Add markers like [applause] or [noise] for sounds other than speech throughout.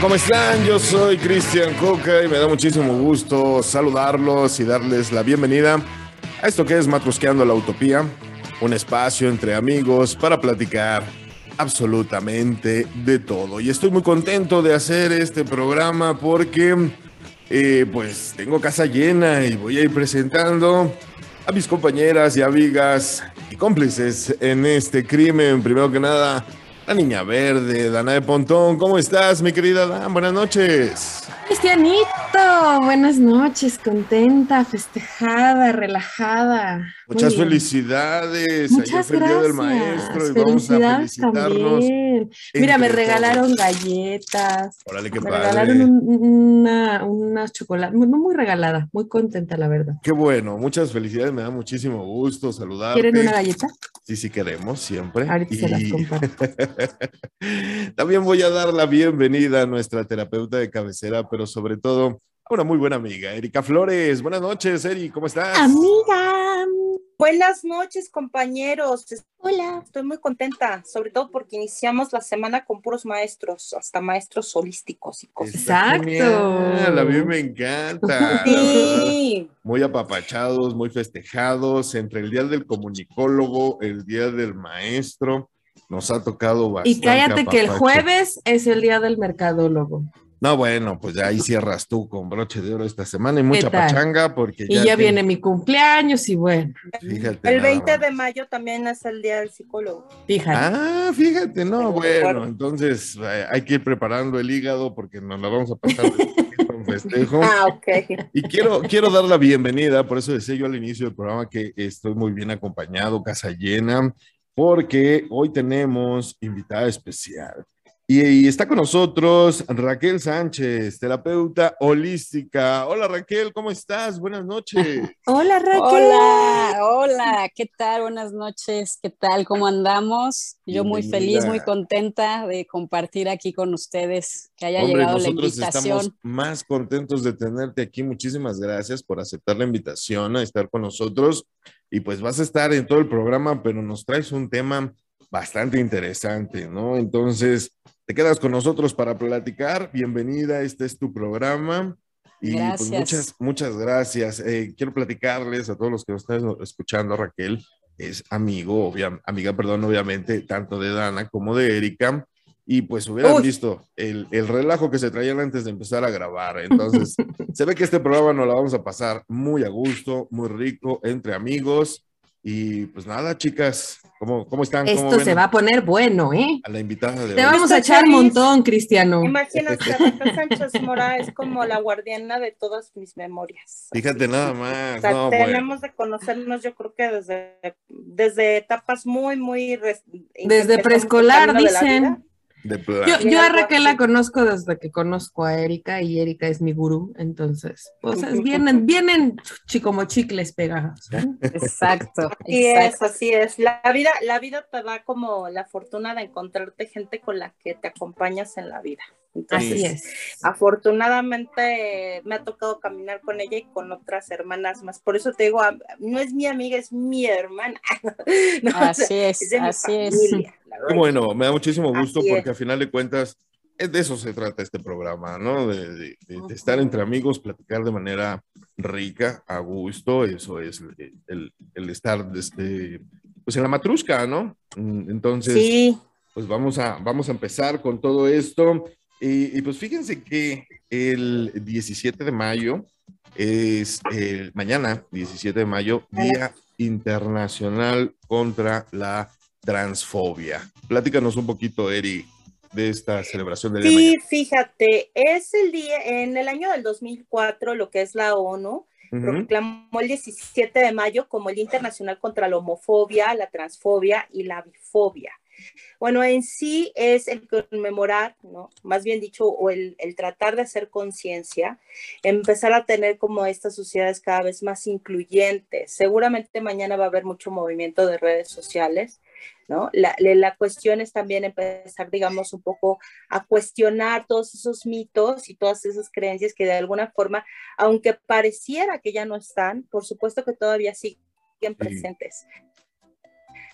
¿Cómo están? Yo soy Cristian Coca y me da muchísimo gusto saludarlos y darles la bienvenida a esto que es Matrusqueando la Utopía, un espacio entre amigos para platicar absolutamente de todo. Y estoy muy contento de hacer este programa porque eh, pues tengo casa llena y voy a ir presentando a mis compañeras y amigas y cómplices en este crimen. Primero que nada, la niña verde, Dana de Pontón. ¿Cómo estás, mi querida Dan? Buenas noches. Cristianito, buenas noches, contenta, festejada, relajada. Muchas felicidades. Muchas Ayer Día del gracias. Maestro y vamos a felicitarnos. también. Mira, me regalaron todos. galletas. Órale, qué Me padre. regalaron un- una, unas chocolates, no muy regalada, muy contenta, la verdad. Qué bueno, muchas felicidades, me da muchísimo gusto saludarte. ¿Quieren una galleta? Sí, sí queremos, siempre. Ahorita se las comparto. [laughs] También voy a dar la bienvenida a nuestra terapeuta de cabecera, pero sobre todo a una muy buena amiga, Erika Flores. Buenas noches, Eri, ¿cómo estás? Amiga. Buenas noches, compañeros. Hola. Estoy muy contenta, sobre todo porque iniciamos la semana con puros maestros, hasta maestros holísticos y cosas. Exacto. genial, a mí me encanta. Sí, Muy apapachados, muy festejados, entre el día del comunicólogo, el día del maestro, nos ha tocado bastante. Y cállate que el jueves es el día del mercadólogo. No, bueno, pues ya ahí cierras tú con broche de oro esta semana y mucha pachanga porque Y ya, tiene- viene mi cumpleaños y bueno, Fíjate. el nada 20 más. de mayo también es el día del psicólogo. fíjate. Ah, fíjate, no, Pero bueno, entonces eh, hay que ir preparando el hígado porque nos la vamos a pasar de con festejo. [laughs] Ah, ok. Y quiero, quiero dar la bienvenida, por eso decía yo al inicio del programa que estoy muy bien acompañado, casa llena, porque hoy tenemos invitada especial. Y, y está con nosotros Raquel Sánchez, terapeuta holística. Hola Raquel, ¿cómo estás? Buenas noches. [laughs] Hola Raquel. Hola, hola, ¿qué tal? Buenas noches, ¿qué tal? ¿Cómo andamos? Yo muy feliz, muy contenta de compartir aquí con ustedes, que haya Hombre, llegado la nosotros invitación. estamos más contentos de tenerte aquí. Muchísimas gracias por aceptar la invitación a estar con nosotros. Y pues vas a estar en todo el programa, pero nos traes un tema bastante interesante, ¿no? Entonces, te quedas con nosotros para platicar. Bienvenida, este es tu programa. Y pues Gracias. muchas, muchas gracias. Eh, quiero platicarles a todos los que nos están escuchando, Raquel, es amigo, obvia- amiga, perdón, obviamente, tanto de Dana como de Erika. Y pues hubieran Uy. visto el, el relajo que se traían antes de empezar a grabar. Entonces, [laughs] se ve que este programa nos la vamos a pasar muy a gusto, muy rico, entre amigos. Y pues nada, chicas, ¿cómo, cómo están? ¿Cómo Esto ven se va a poner bueno, ¿eh? a la invitada de Te hoy? vamos a echar un montón, Cristiano. Imagínate, [laughs] Sánchez Mora es como la guardiana de todas mis memorias. Fíjate nada O más. sea, No, bueno. tenemos de conocernos, yo creo que desde, desde etapas muy, muy... Desde preescolar, dicen. De. Yo, yo a Raquel la conozco desde que conozco a Erika y Erika es mi gurú, entonces, pues [laughs] es- vienen, vienen chi- como chicles pegados. ¿eh? Exacto, Así es, así es. La vida, la vida te da como la fortuna de encontrarte gente con la que te acompañas en la vida. Entonces, Así es. afortunadamente me ha tocado caminar con ella y con otras hermanas más. Por eso te digo, a- no es mi amiga, es mi hermana. [laughs] No, o sea, Así es, es así es. familia, verdad. bueno, me da muchísimo gusto Así es. porque a final de cuentas es de eso se trata este programa, ¿no? De, de- de- de estar entre amigos, platicar de manera rica, a gusto, eso es el, el- el estar desde, pues en la matrusca, ¿no? Mm, Entonces, Sí, pues vamos a, vamos a empezar con todo esto. Y, y pues fíjense que el 17 de mayo es el mañana, 17 de mayo, Día Internacional contra la Transfobia. Platícanos un poquito, Eri, de esta celebración del día de sí, mañana. fíjate, es el día, en el año del 2004, lo que es la ONU, proclamó el 17 de mayo como el Día Internacional contra la Homofobia, la Transfobia y la Bifobia. Bueno, en sí es el conmemorar, ¿no? Más bien dicho, o el, el tratar de hacer conciencia, empezar a tener como estas sociedades cada vez más incluyentes. Seguramente mañana va a haber mucho movimiento de redes sociales, ¿no? La, la, cuestión es también empezar, digamos, un poco a cuestionar todos esos mitos y todas esas creencias que de alguna forma, aunque pareciera que ya no están, por supuesto que todavía siguen presentes.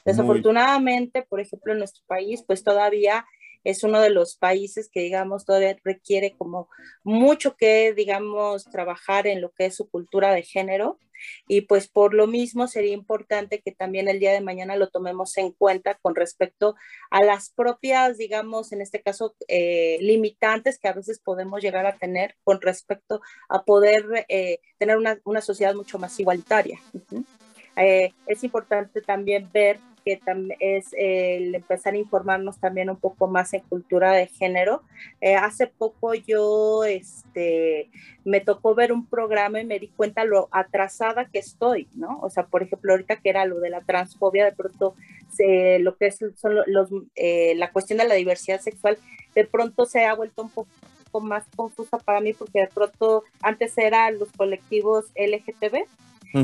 Desafortunadamente, por ejemplo, en nuestro país, pues todavía es uno de los países que, digamos, todavía requiere como mucho que, digamos, trabajar en lo que es su cultura de género. Y pues por lo mismo sería importante que también el día de mañana lo tomemos en cuenta con respecto a las propias, digamos, en este caso, eh, limitantes que a veces podemos llegar a tener con respecto a poder eh, tener una, una, sociedad mucho más igualitaria. Eh, es importante también ver que es el empezar a informarnos también un poco más en cultura de género. Eh, hace poco yo este, me tocó ver un programa y me di cuenta lo atrasada que estoy, ¿no? O sea, por ejemplo, ahorita que era lo de la transfobia, de pronto lo que es son los, eh, la cuestión de la diversidad sexual, de pronto se ha vuelto un poco más confusa para mí porque de pronto antes eran los colectivos LGTB,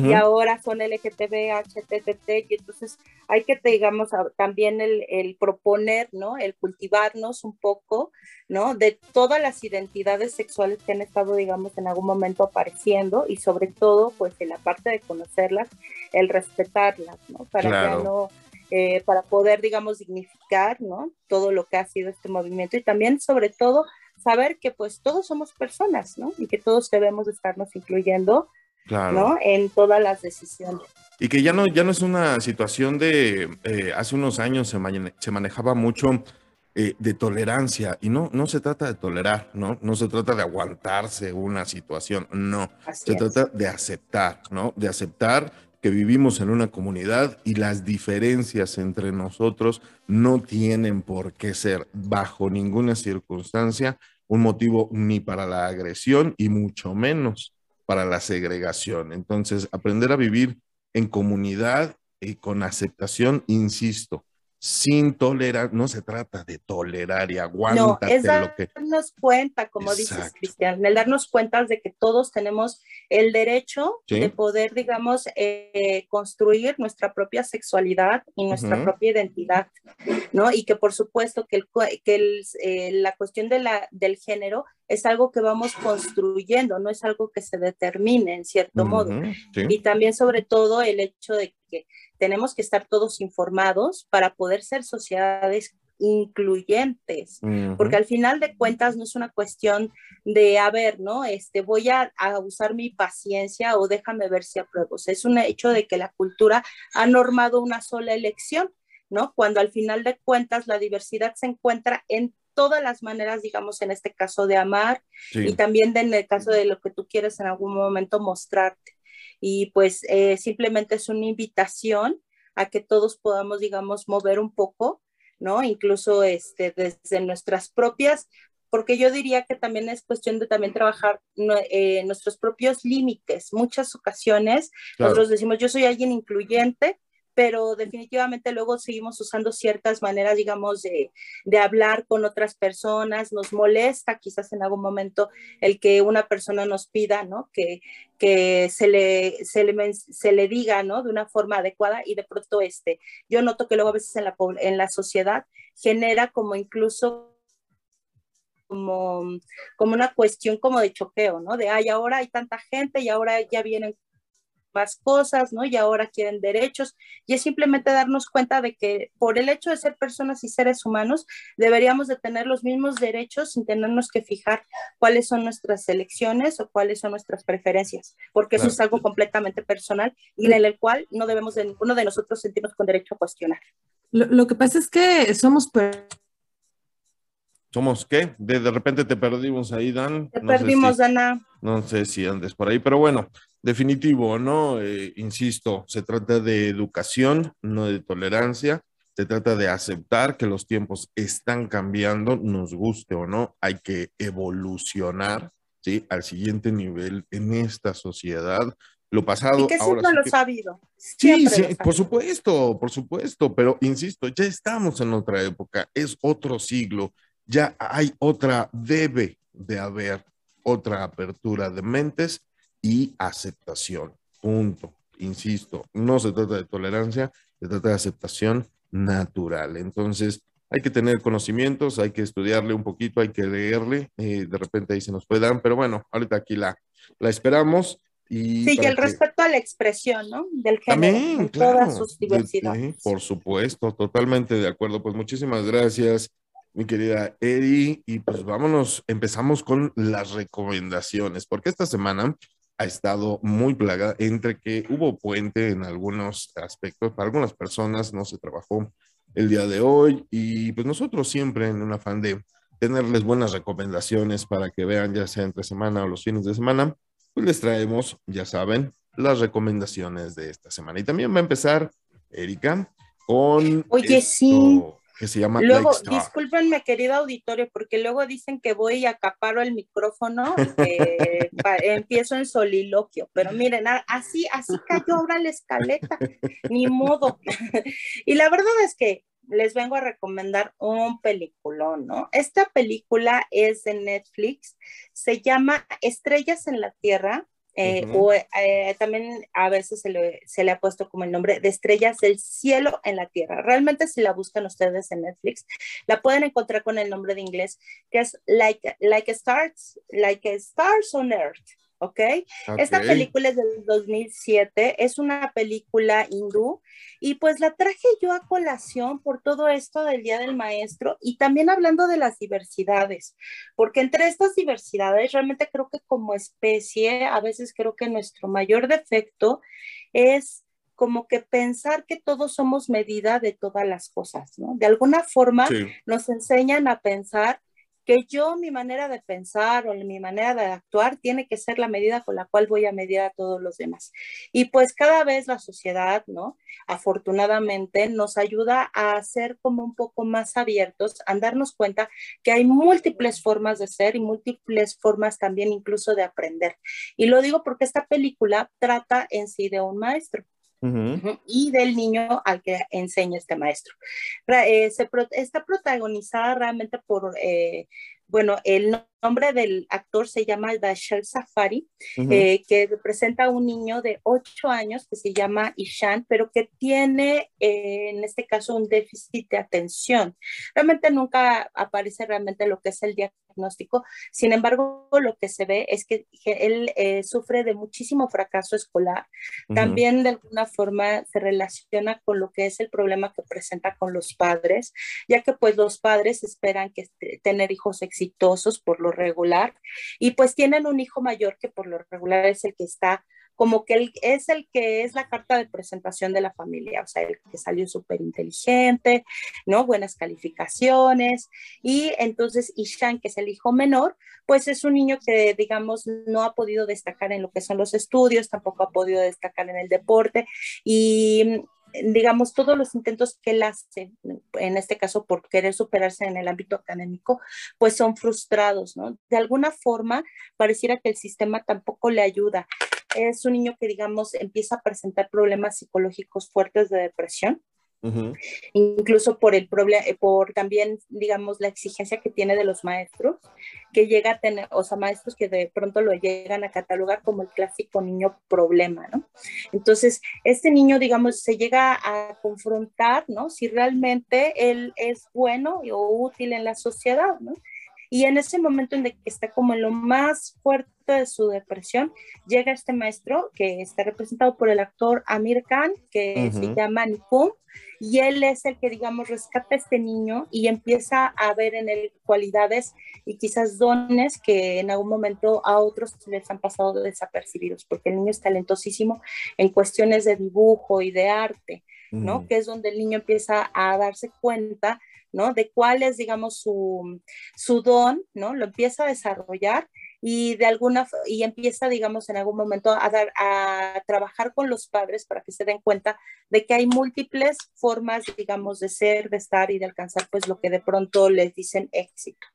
y ahora son LGTB, HTTT, y entonces hay que, digamos, también el, el, proponer, ¿no? El cultivarnos un poco, ¿no? De todas las identidades sexuales que han estado, digamos, en algún momento apareciendo y sobre todo, pues, en la parte de conocerlas, el respetarlas, ¿no? Para que no... Eh, para poder, digamos, dignificar, ¿no? Todo lo que ha sido este movimiento y también, sobre todo, saber que pues todos somos personas, ¿no? Y que todos debemos estarnos incluyendo ¿no? En todas las decisiones. Y que ya no, ya no es una situación de, eh, hace unos años se, se manejaba mucho eh, de tolerancia y no, no se trata de tolerar, ¿no? No se trata de aguantarse una situación, no. se trata de aceptar, ¿no? De aceptar que vivimos en una comunidad y las diferencias entre nosotros no tienen por qué ser bajo ninguna circunstancia un motivo ni para la agresión y mucho menos para la segregación. Entonces, aprender a vivir en comunidad y con aceptación, insisto, sin tolerar, no se trata de tolerar y aguántate no, es darnos cuenta, como dices Cristian, el darnos cuenta de que todos tenemos el derecho de poder, digamos, eh, construir nuestra propia sexualidad y nuestra propia identidad, ¿no? Y que por supuesto que, el, que el, eh, la cuestión de la, del género es algo que vamos construyendo, no es algo que se determine en cierto modo. Y también sobre todo el hecho de que tenemos que estar todos informados para poder ser sociedades incluyentes, porque al final de cuentas no es una cuestión de, a ver, ¿no? Este, voy a, a, usar mi paciencia o déjame ver si apruebo. es un hecho de que la cultura ha normado una sola elección, ¿no? Cuando al final de cuentas la diversidad se encuentra en todas las maneras, digamos, en este caso de amar y también en el caso de lo que tú quieres en algún momento mostrarte. Y pues eh, simplemente es una invitación a que todos podamos, digamos, mover un poco, ¿no? Incluso este, desde nuestras propias, porque yo diría que también es cuestión de también trabajar eh, nuestros propios límites. Muchas ocasiones nosotros decimos, yo soy alguien incluyente, pero definitivamente luego seguimos usando ciertas maneras, digamos, de, de, hablar con otras personas. Nos molesta quizás en algún momento el que una persona nos pida, ¿no? Que, que se, le, se, le, se le diga, ¿no? De una forma adecuada y de pronto este, yo noto que luego a veces en la, en la sociedad genera como incluso como, como una cuestión como de choqueo, ¿no? De, ay, ahora hay tanta gente y ahora ya vienen más cosas, ¿no? Y ahora quieren derechos. Y es simplemente darnos cuenta de que por el hecho de ser personas y seres humanos, deberíamos de tener los mismos derechos sin tenernos que fijar cuáles son nuestras elecciones o cuáles son nuestras preferencias, porque eso es algo completamente personal y en el cual no debemos de ninguno de nosotros sentirnos con derecho a cuestionar. Lo, que pasa es que somos ¿Somos qué? De, de, repente te perdimos ahí, Dan. Te perdimos, Dana. No sé si andes por ahí, pero bueno, Definitivo, ¿no? Eh, insisto, se trata de educación, no de tolerancia. Se trata de aceptar que los tiempos están cambiando, nos guste o no, hay que evolucionar, ¿sí? Al siguiente nivel en esta sociedad. Lo pasado. Y que siempre lo ha sabido. Sí, sí, por supuesto, por supuesto, pero insisto, ya estamos en otra época, es otro siglo, ya hay otra, debe de haber otra apertura de mentes y aceptación. Punto. Insisto, no se trata de tolerancia, se trata de aceptación natural. Entonces, hay que tener conocimientos, hay que estudiarle un poquito, hay que leerle, eh, de repente ahí se nos puede dar, pero bueno, ahorita aquí la, la esperamos. Y sí, y el respeto a la expresión, ¿no? Del género, en todas sus diversidades. por supuesto, totalmente de acuerdo. Pues muchísimas gracias, mi querida Eri. Y pues vámonos, empezamos con las recomendaciones, porque esta semana ha estado muy plaga entre que hubo puente en algunos aspectos, para algunas personas no se trabajó el día de hoy y pues nosotros siempre en un afán de tenerles buenas recomendaciones para que vean ya sea entre semana o los fines de semana, pues les traemos, ya saben, las recomendaciones de esta semana. Y también va a empezar Erika con... Oye, sí que se llama Luego, discúlpenme, querido auditorio, porque luego dicen que voy y acaparo el micrófono, [laughs] que empiezo en soliloquio, pero miren, así, así cayó ahora la escaleta, ni modo. [laughs] y la verdad es que les vengo a recomendar un peliculón, ¿no? Esta película es de Netflix, se llama Estrellas en la Tierra, eh, o eh, también a veces se le, ha puesto como el nombre de estrellas del cielo en la tierra. Realmente si la buscan ustedes en Netflix, la pueden encontrar con el nombre de inglés que es Like, like, stars, like Stars on Earth. ¿Ok? Esta película es del 2007, es una película hindú y pues la traje yo a colación por todo esto del Día del Maestro y también hablando de las diversidades, porque entre estas diversidades realmente creo que como especie, a veces creo que nuestro mayor defecto es como que pensar que todos somos medida de todas las cosas, ¿no? De alguna forma nos enseñan a pensar que yo mi manera de pensar o mi manera de actuar tiene que ser la medida con la cual voy a medir a todos los demás. Y pues cada vez la sociedad, ¿no? Afortunadamente nos ayuda a ser como un poco más abiertos, a darnos cuenta que hay múltiples formas de ser y múltiples formas también incluso de aprender. Y lo digo porque esta película trata en sí de un maestro y del niño al que enseña este maestro. Eh, está protagonizada realmente por, eh, bueno, el nombre del actor se llama Dashel Safari, eh, que representa a un niño de 8 años que se llama Ishan, pero que tiene en este caso un déficit de atención. Realmente nunca aparece realmente lo que es el diagnóstico, sin embargo, lo que se ve es que él eh, sufre de muchísimo fracaso escolar. También de alguna forma se relaciona con lo que es el problema que presenta con los padres, ya que pues los padres esperan que este, tener hijos exitosos por lo regular y pues tienen un hijo mayor que por lo regular es el que está como que él es el que es la carta de presentación de la familia, o sea, el que salió súper inteligente, ¿no? Buenas calificaciones. Y entonces Ishan, que es el hijo menor, pues es un niño que, digamos, no ha podido destacar en lo que son los estudios, tampoco ha podido destacar en el deporte. Y digamos, todos los intentos que él hace, en este caso por querer superarse en el ámbito académico, pues son frustrados, ¿no? De alguna forma, pareciera que el sistema tampoco le ayuda. Es un niño que, digamos, empieza a presentar problemas psicológicos fuertes de depresión Incluso por el problema, eh, por también, digamos, la exigencia que tiene de los maestros, que llega a tener, o sea, maestros que de pronto lo llegan a catalogar como el clásico niño problema, ¿no? Entonces, este niño, digamos, se llega a confrontar, ¿no? Si realmente él es bueno o útil en la sociedad, ¿no? Y en ese momento en que está como en lo más fuerte de su depresión, llega este maestro que está representado por el actor Amir Khan, que se llama Nikum, y él es el que, digamos, rescata a este niño y empieza a ver en él cualidades y quizás dones que en algún momento a otros les han pasado desapercibidos, porque el niño es talentosísimo en cuestiones de dibujo y de arte, ¿no? Que es donde el niño empieza a darse cuenta ¿no? De cuál es, digamos, su, su don, ¿no? Lo empieza a desarrollar y de alguna y empieza digamos en algún momento a dar a trabajar con los padres para que se den cuenta de que hay múltiples formas digamos de ser de estar y de alcanzar pues lo que de pronto les dicen éxito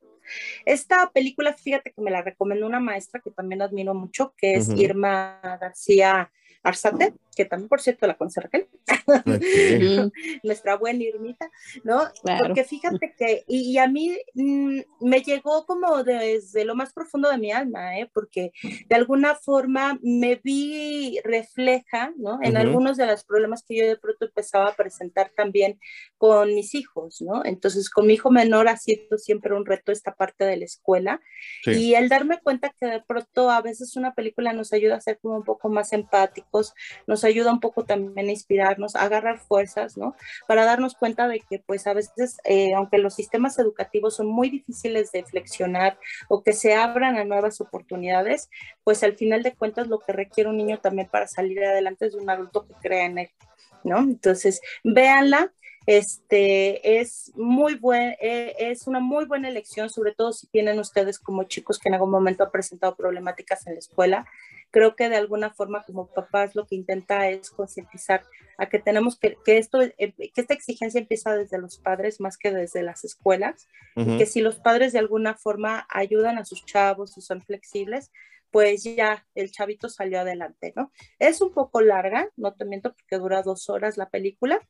esta película fíjate que me la recomendó una maestra que también admiro mucho que es Irma García Arzate, que también, por cierto, la conoce Raquel, [laughs] nuestra buena Irmita, ¿no? Porque fíjate que, y, a mí mm, me llegó como desde lo más profundo de mi alma, ¿eh? Porque de alguna forma me vi refleja, ¿no? En algunos de los problemas que yo de pronto empezaba a presentar también con mis hijos, ¿no? Entonces, con mi hijo menor ha sido siempre un reto esta parte de la escuela y el darme cuenta que de pronto a veces una película nos ayuda a ser como un poco más empáticos, nos ayuda un poco también a inspirarnos, a agarrar fuerzas, ¿no? Para darnos cuenta de que pues a veces, eh, aunque los sistemas educativos son muy difíciles de flexionar o que se abran a nuevas oportunidades, pues al final de cuentas lo que requiere un niño también para salir adelante es un adulto que crea en él, ¿no? Entonces, véanla, este, es muy buen, eh, es una muy buena elección, sobre todo si tienen ustedes como chicos que en algún momento han presentado problemáticas en la escuela. Creo que de alguna forma como papás lo que intenta es concientizar a que tenemos que, que esto, eh, que esta exigencia empieza desde los padres más que desde las escuelas, y que si los padres de alguna forma ayudan a sus chavos y son flexibles, pues ya el chavito salió adelante, ¿no? Es un poco larga, no te miento porque dura dos horas la película,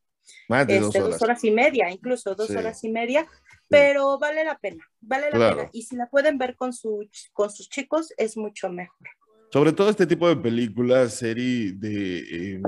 Más de este, dos horas. y media, incluso dos Sí. horas y media, pero vale la pena, vale la Claro. pena. Y si la pueden ver con, su, con sus chicos, es mucho mejor. Sobre todo este tipo de películas, serie de eh,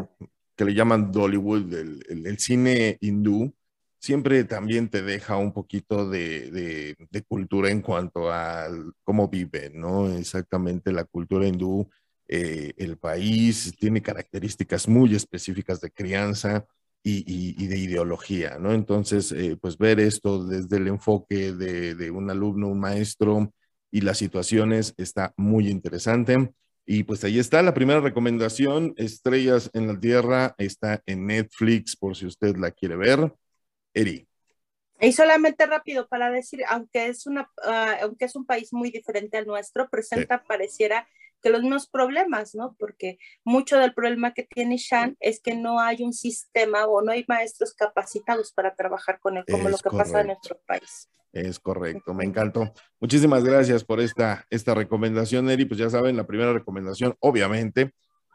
que le llaman Dollywood, el, el- el cine hindú, siempre también te deja un poquito de, de- de cultura en cuanto a cómo viven, ¿no? Exactamente la cultura hindú, eh, el país tiene características muy específicas de crianza y, y- y de ideología, ¿no? Entonces, eh, pues ver esto desde el enfoque de, de un alumno, un maestro y las situaciones está muy interesante. Y pues ahí está la primera recomendación, Estrellas en la Tierra, está en Netflix por si usted la quiere ver. Eri. Y solamente rápido para decir, aunque es, una, aunque es un país muy diferente al nuestro, presenta, pareciera que los mismos problemas, ¿no? Porque mucho del problema que tiene Shan es que no hay un sistema o no hay maestros capacitados para trabajar con él, como Es lo que pasa en nuestro país. Es correcto, me encantó. Muchísimas gracias por esta, esta recomendación, Eri. Pues ya saben, la primera recomendación, obviamente,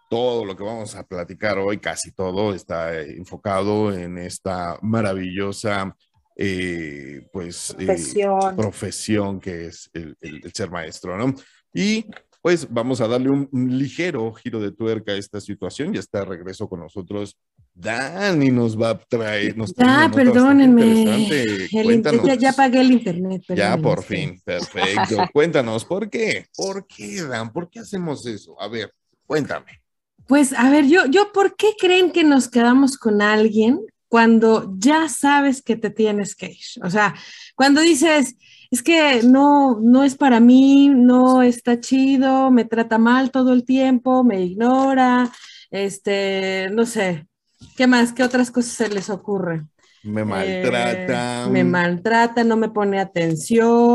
todo lo que vamos a platicar hoy, casi todo, está eh, enfocado en esta maravillosa, eh, pues, eh, Profesión. profesión que es el, el- el ser maestro, ¿no? Y pues vamos a darle un, un ligero giro de tuerca a esta situación. Ya está regreso con nosotros. Dani nos va a traer. Nos bastante perdónenme. El ya, pagué el internet. Ya, por fin, perfecto. [laughs] Cuéntanos, ¿por qué? ¿Por qué, Dan? ¿Por qué hacemos eso? A ver, cuéntame. Pues a ver, yo, yo, ¿por qué creen que nos quedamos con alguien cuando ya sabes que te tienes que ir? O sea, cuando dices, es que no, no es para mí, no está chido, me trata mal todo el tiempo, me ignora, este, no sé, ¿qué más? ¿Qué otras cosas se les ocurre? Me Eh, maltrata. me maltrata, no me pone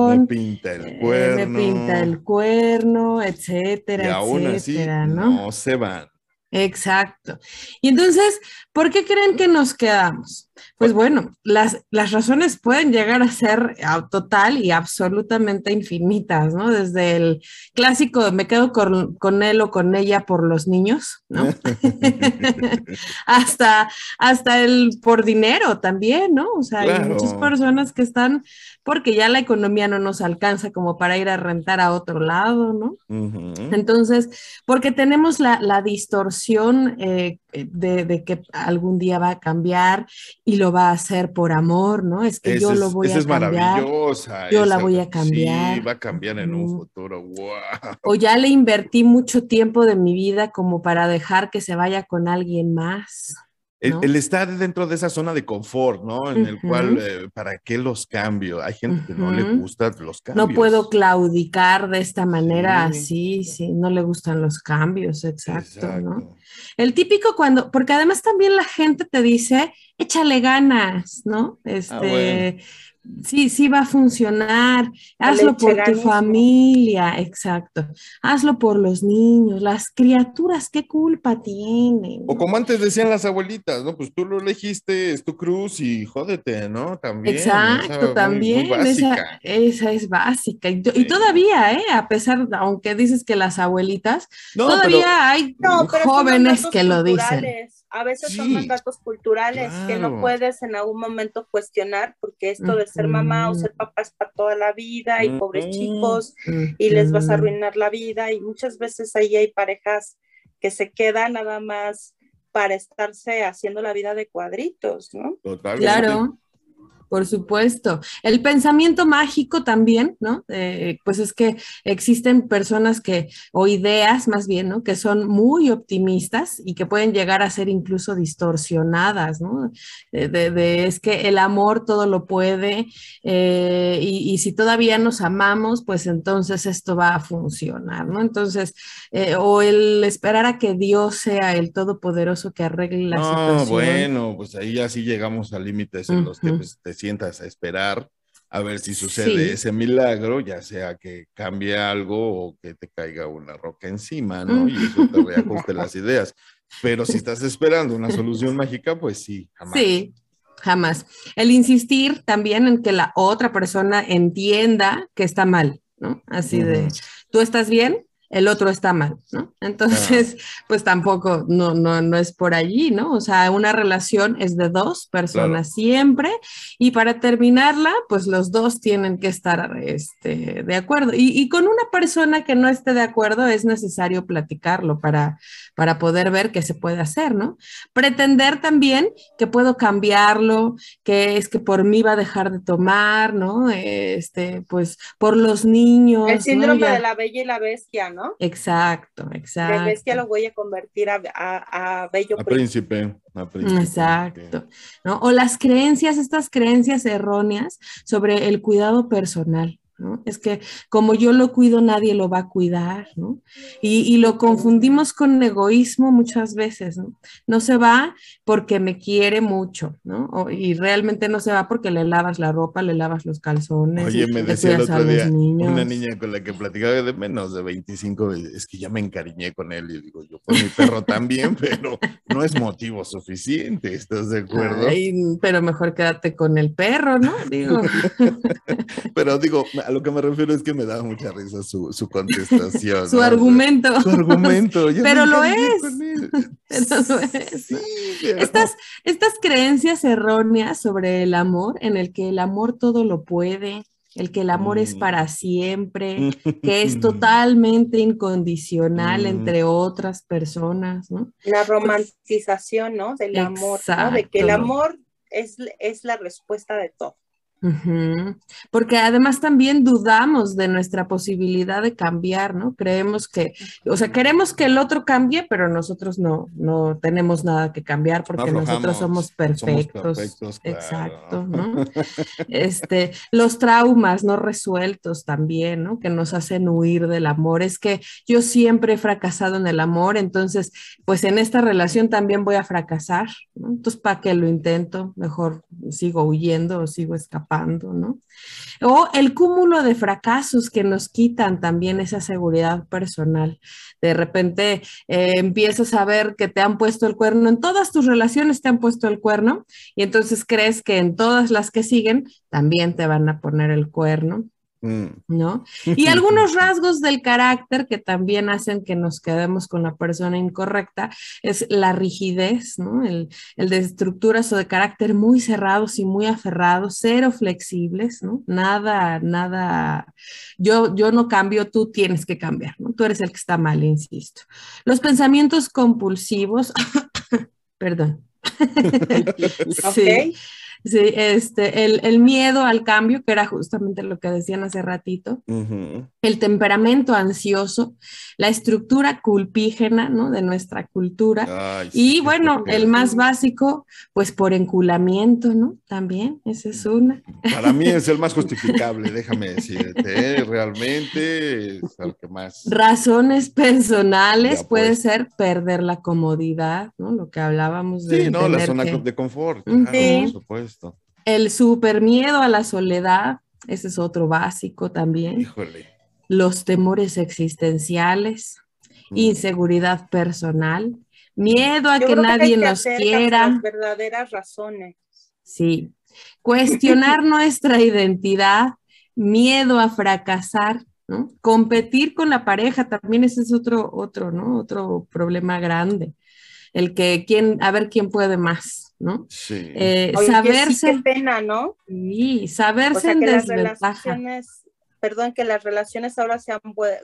me atención. pinta el eh, cuerno. me pinta el cuerno, etcétera, y aún así etcétera, ¿no? no se van. Exacto. Y entonces, ¿por qué creen que nos quedamos? Pues bueno, las, las razones pueden llegar a ser a- total y absolutamente infinitas, ¿no? Desde el clásico, me quedo con, con él o con ella por los niños, ¿no? [laughs] [laughs] hasta, hasta el por dinero también, ¿no? O sea, hay muchas personas que están porque ya la economía no nos alcanza como para ir a rentar a otro lado, ¿no? Entonces, porque tenemos la, la distorsión eh, de, de que algún día va a cambiar y lo va a hacer por amor, ¿no? Es que yo lo es- voy a es cambiar. maravillosa. yo la voy a cambiar. Sí, va a cambiar en un futuro. Wow. O ya le invertí mucho tiempo de mi vida como para dejar que se vaya con alguien más. El, ¿no? el estar dentro de esa zona de confort, ¿no? En el cual, eh, ¿para qué los cambios? Hay gente que no le gustan los cambios. No puedo claudicar de esta manera Sí. así, sí, no le gustan los cambios, exacto, ¿no? El típico cuando, porque además también la gente te dice, échale ganas, ¿no? Este, Ah, bueno. Sí, sí va a funcionar, hazlo por tu familia, exacto, hazlo por los niños, las criaturas, ¿qué culpa tienen? O como antes decían las abuelitas, ¿no? Pues tú lo elegiste, es tu cruz y jódete, ¿no? También. Exacto, esa también, muy esa, esa es básica. Y, todavía, ¿eh? A pesar, aunque dices que las abuelitas, No, todavía pero- hay No, pero son jóvenes que lo dicen. A veces son Sí, mandatos culturales que claro. no puedes en algún momento cuestionar porque esto de ser mamá o ser papá es para toda la vida y pobres chicos y les vas a arruinar la vida y muchas veces ahí hay parejas que se quedan nada más para estarse haciendo la vida de cuadritos, ¿no? Totalmente. Claro. Por supuesto. El pensamiento mágico también, ¿no? Eh, pues es que existen personas que, o ideas más bien, ¿no? Que son muy optimistas y que pueden llegar a ser incluso distorsionadas, ¿no? De, es que el amor todo lo puede eh, y, si todavía nos amamos, pues entonces esto va a funcionar, ¿no? Entonces, eh, o el esperar a que Dios sea el todopoderoso que arregle la no, bueno, pues ahí ya sí llegamos a límites en los que pues, te sientas a esperar a ver si sucede ese milagro, ya sea que cambie algo o que te caiga una roca encima, ¿no? Y eso te reajuste [laughs] las ideas. Pero si estás esperando una solución mágica, pues sí, jamás. Sí, jamás. El insistir también en que la otra persona entienda que está mal, ¿no? Así de, ¿tú estás bien? El otro está mal, ¿no? [laughs] Entonces, pues tampoco, no, no, no es por allí, ¿no? O sea, una relación es de dos personas siempre y para terminarla, pues los dos tienen que estar este, de acuerdo. Y, con una persona que no esté de acuerdo es necesario platicarlo para, para poder ver qué se puede hacer, ¿no? Pretender también que puedo cambiarlo, que es que por mí va a dejar de tomar, ¿no? Este, pues por los niños. El síndrome de la bella y la bestia, ¿no? Exacto, exacto. De bestia lo voy a convertir a, a, a bello príncipe. Exacto. ¿no? O las creencias, estas creencias erróneas sobre el cuidado personal. Es que como yo lo cuido, nadie lo va a cuidar, ¿no? Y, lo confundimos con egoísmo muchas veces, ¿no? No se va porque me quiere mucho, ¿no? y realmente no se va porque le lavas la ropa, le lavas los calzones. Oye, me decía el otro día una niña con la que platicaba de menos de 25, es que ya me encariñé con él y digo, yo con mi perro también, [laughs] pero no es motivo suficiente, ¿estás de acuerdo? pero mejor quédate con el perro, ¿no? Digo. [laughs] pero digo, a lo que me refiero es que me da mucha risa su, su contestación. [laughs] su argumento. Su argumento. [laughs] Pero lo es. Pero lo es. estas, estas creencias erróneas sobre el amor, en el que el amor todo lo puede, el que el amor es mm. para siempre, [laughs] que es totalmente incondicional mm. entre otras personas, ¿no? La romantización, ¿no? Del amor, ¿no? De que el amor es, es la respuesta de todo. Porque además también dudamos de nuestra posibilidad de cambiar, ¿no? Creemos que, o sea, queremos que el otro cambie, pero nosotros no, no tenemos nada que cambiar porque nosotros somos perfectos. Exacto, ¿no? este, los traumas no resueltos también, ¿no? Que nos hacen huir del amor. Es que yo siempre he fracasado en el amor, entonces, pues en esta relación también voy a fracasar, ¿no? Entonces, ¿para qué lo intento? Mejor sigo huyendo o sigo escapando O el cúmulo de fracasos que nos quitan también esa seguridad personal. De repente eh, empiezas a ver que te han puesto el cuerno, en todas tus relaciones te han puesto el cuerno y entonces crees que en todas las que siguen también te van a poner el cuerno. Mm. ¿no? [laughs] Y algunos rasgos del carácter que también hacen que nos quedemos con la persona incorrecta es la rigidez, ¿no? El, de estructuras o de carácter muy cerrados y muy aferrados, cero flexibles, ¿no? Nada, nada, yo, yo no cambio, tú tienes que cambiar, ¿no? Tú eres el que está mal, insisto. Los pensamientos compulsivos, [laughs] perdón. [laughs] sí. Sí, este, el, miedo al cambio, que era justamente lo que decían hace ratito, el temperamento ansioso, la estructura culpígena, ¿no? De nuestra cultura. y bueno, el más básico, pues por enculamiento, ¿no? También, esa es una. Para mí es el más [laughs] justificable, déjame decirte, ¿eh? realmente es el que más. Razones personales puede ser perder la comodidad, ¿no? Lo que hablábamos de. Sí, no, la zona de confort, por supuesto. El super miedo a la soledad, ese es otro básico también. Híjole. Los temores existenciales, mm. inseguridad personal, miedo a que nadie nos quiera. Las verdaderas razones. Sí. Cuestionar [laughs] nuestra identidad, miedo a fracasar, ¿no? Competir con la pareja también ese es otro, otro, ¿no? Otro problema grande. El que quién, a ver quién puede más. ¿No? Sí. Eh, saberse. qué pena, ¿no? Sí, saberse en desventaja. Perdón, que las relaciones ahora sean,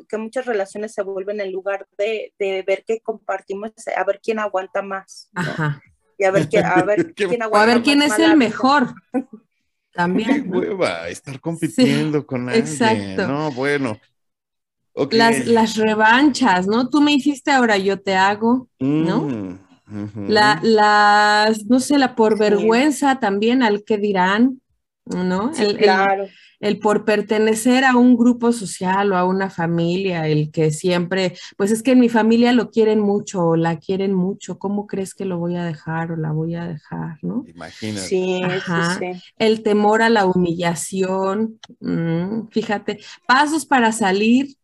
que muchas relaciones se vuelven en lugar de, ver que compartimos, a ver quién aguanta más. Ajá. Y a ver, quién, a ver [laughs] quién aguanta a ver quién es el mejor. [laughs] También. Qué hueva, estar compitiendo con alguien. Exacto. No, bueno. Las, las, revanchas, ¿no? Tú me hiciste, ahora yo te hago, ¿no? Mm, la, las, no sé, la por vergüenza también, al que dirán, ¿no? claro el por pertenecer a un grupo social o a una familia, el que siempre, pues es que en mi familia lo quieren mucho o la quieren mucho, ¿cómo crees que lo voy a dejar o la voy a dejar, no? Imagínate. Sí, El temor a la humillación, mm, fíjate, pasos para salir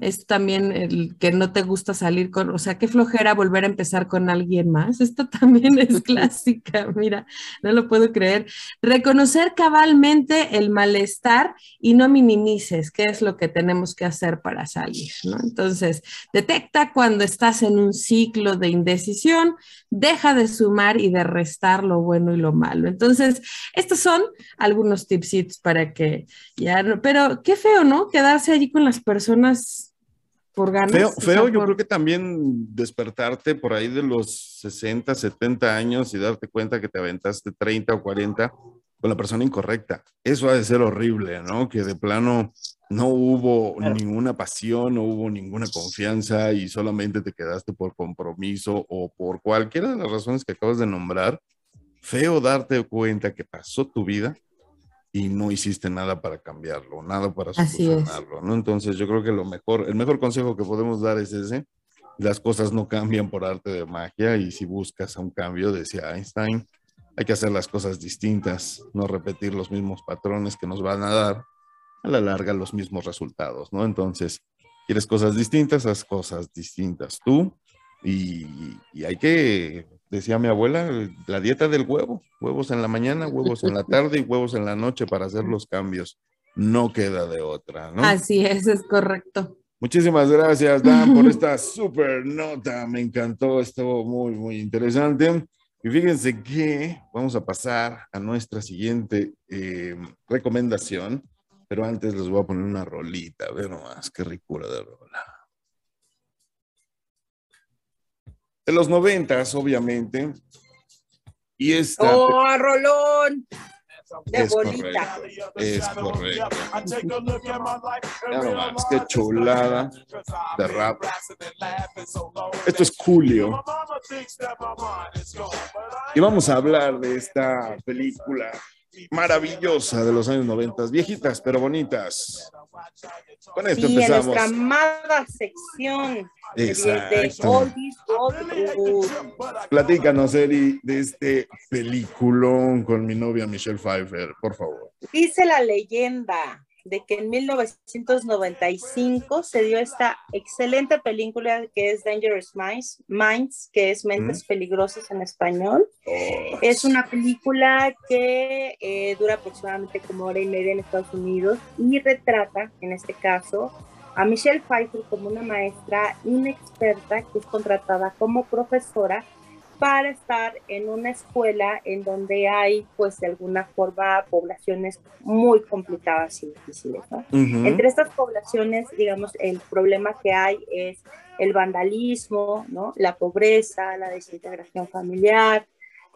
es también el que no te gusta salir con, o sea, qué flojera volver a empezar con alguien más. Esto [laughs] también es clásica, mira, no lo puedo creer. Reconocer cabalmente el malestar y no minimices qué es lo que tenemos que hacer para salir, ¿no? Entonces, detecta cuando estás en un ciclo de indecisión, deja de sumar y de restar lo bueno y lo malo. Entonces, estos son algunos tipsitos para que ya, pero qué feo, ¿no? Quedarse allí con las personas Feo, feo yo creo que también despertarte por ahí de los 60, 70 años y darte cuenta que te aventaste 30 o 40 con la persona incorrecta. Eso ha de ser horrible, ¿no? Que de plano no hubo ninguna pasión, no hubo ninguna confianza y solamente te quedaste por compromiso o por cualquiera de las razones que acabas de nombrar. Feo darte cuenta que pasó tu vida y no hiciste nada para cambiarlo, nada para solucionarlo, ¿no? Entonces yo creo que lo mejor, el mejor consejo que podemos dar es ese, las cosas no cambian por arte de magia y si buscas un cambio, decía Einstein, hay que hacer las cosas distintas, no repetir los mismos patrones que nos van a dar a la larga los mismos resultados, ¿no? Entonces, quieres cosas distintas, haz cosas distintas tú y, y hay que decía mi abuela, la dieta del huevo, huevos en la mañana, huevos en la tarde y huevos en la noche para hacer los cambios. No queda de otra, ¿no? Así es, es correcto. Muchísimas gracias, Dan, por esta super nota. Me encantó, estuvo muy, muy interesante. Y fíjense que vamos a pasar a nuestra siguiente eh, recomendación, pero antes les voy a poner una rolita, ve nomás, qué ricura de rola. De los noventas, obviamente. Y esta. ¡Oh, Rolón! De es bolita. Correcto, es correcto. Ya nomás, qué chulada de rap. Esto es Julio. Y vamos a hablar de esta película maravillosa de los años 90, viejitas pero bonitas. Con esto sí, empezamos. En nuestra amada sección Exacto. Platícanos, Eri, de este peliculón con mi novia Michelle Pfeiffer, por favor. Dice la leyenda de que en 1995 se dio esta excelente película que es Dangerous Minds, Minds que es Mentes Peligrosas en español. Oh. Es una película que eh, dura aproximadamente como hora y media en Estados Unidos y retrata, en este caso, a Michelle Pfeiffer como una maestra inexperta que es contratada como profesora para estar en una escuela en donde hay, pues, de alguna forma, poblaciones muy complicadas y difíciles. ¿no? Entre estas poblaciones, digamos, el problema que hay es el vandalismo, ¿no? La pobreza, la desintegración familiar,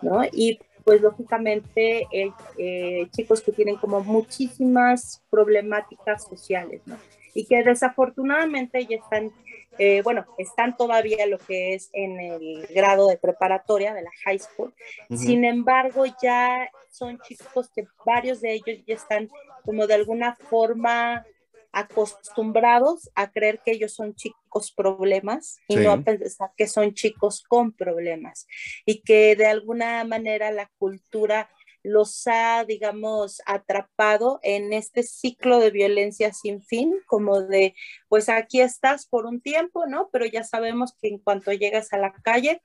¿no? Y pues lógicamente eh, chicos que tienen como muchísimas problemáticas sociales, ¿no? Y que desafortunadamente ya están, eh, bueno, están todavía lo que es en el grado de preparatoria de la high school. Sin embargo, ya son chicos que varios de ellos ya están como de alguna forma acostumbrados a creer que ellos son chicos problemas y no a pensar que son chicos con problemas. Y que de alguna manera la cultura los ha, digamos, atrapado en este ciclo de violencia sin fin, como de, pues aquí estás por un tiempo, ¿no? Pero ya sabemos que en cuanto llegas a la calle,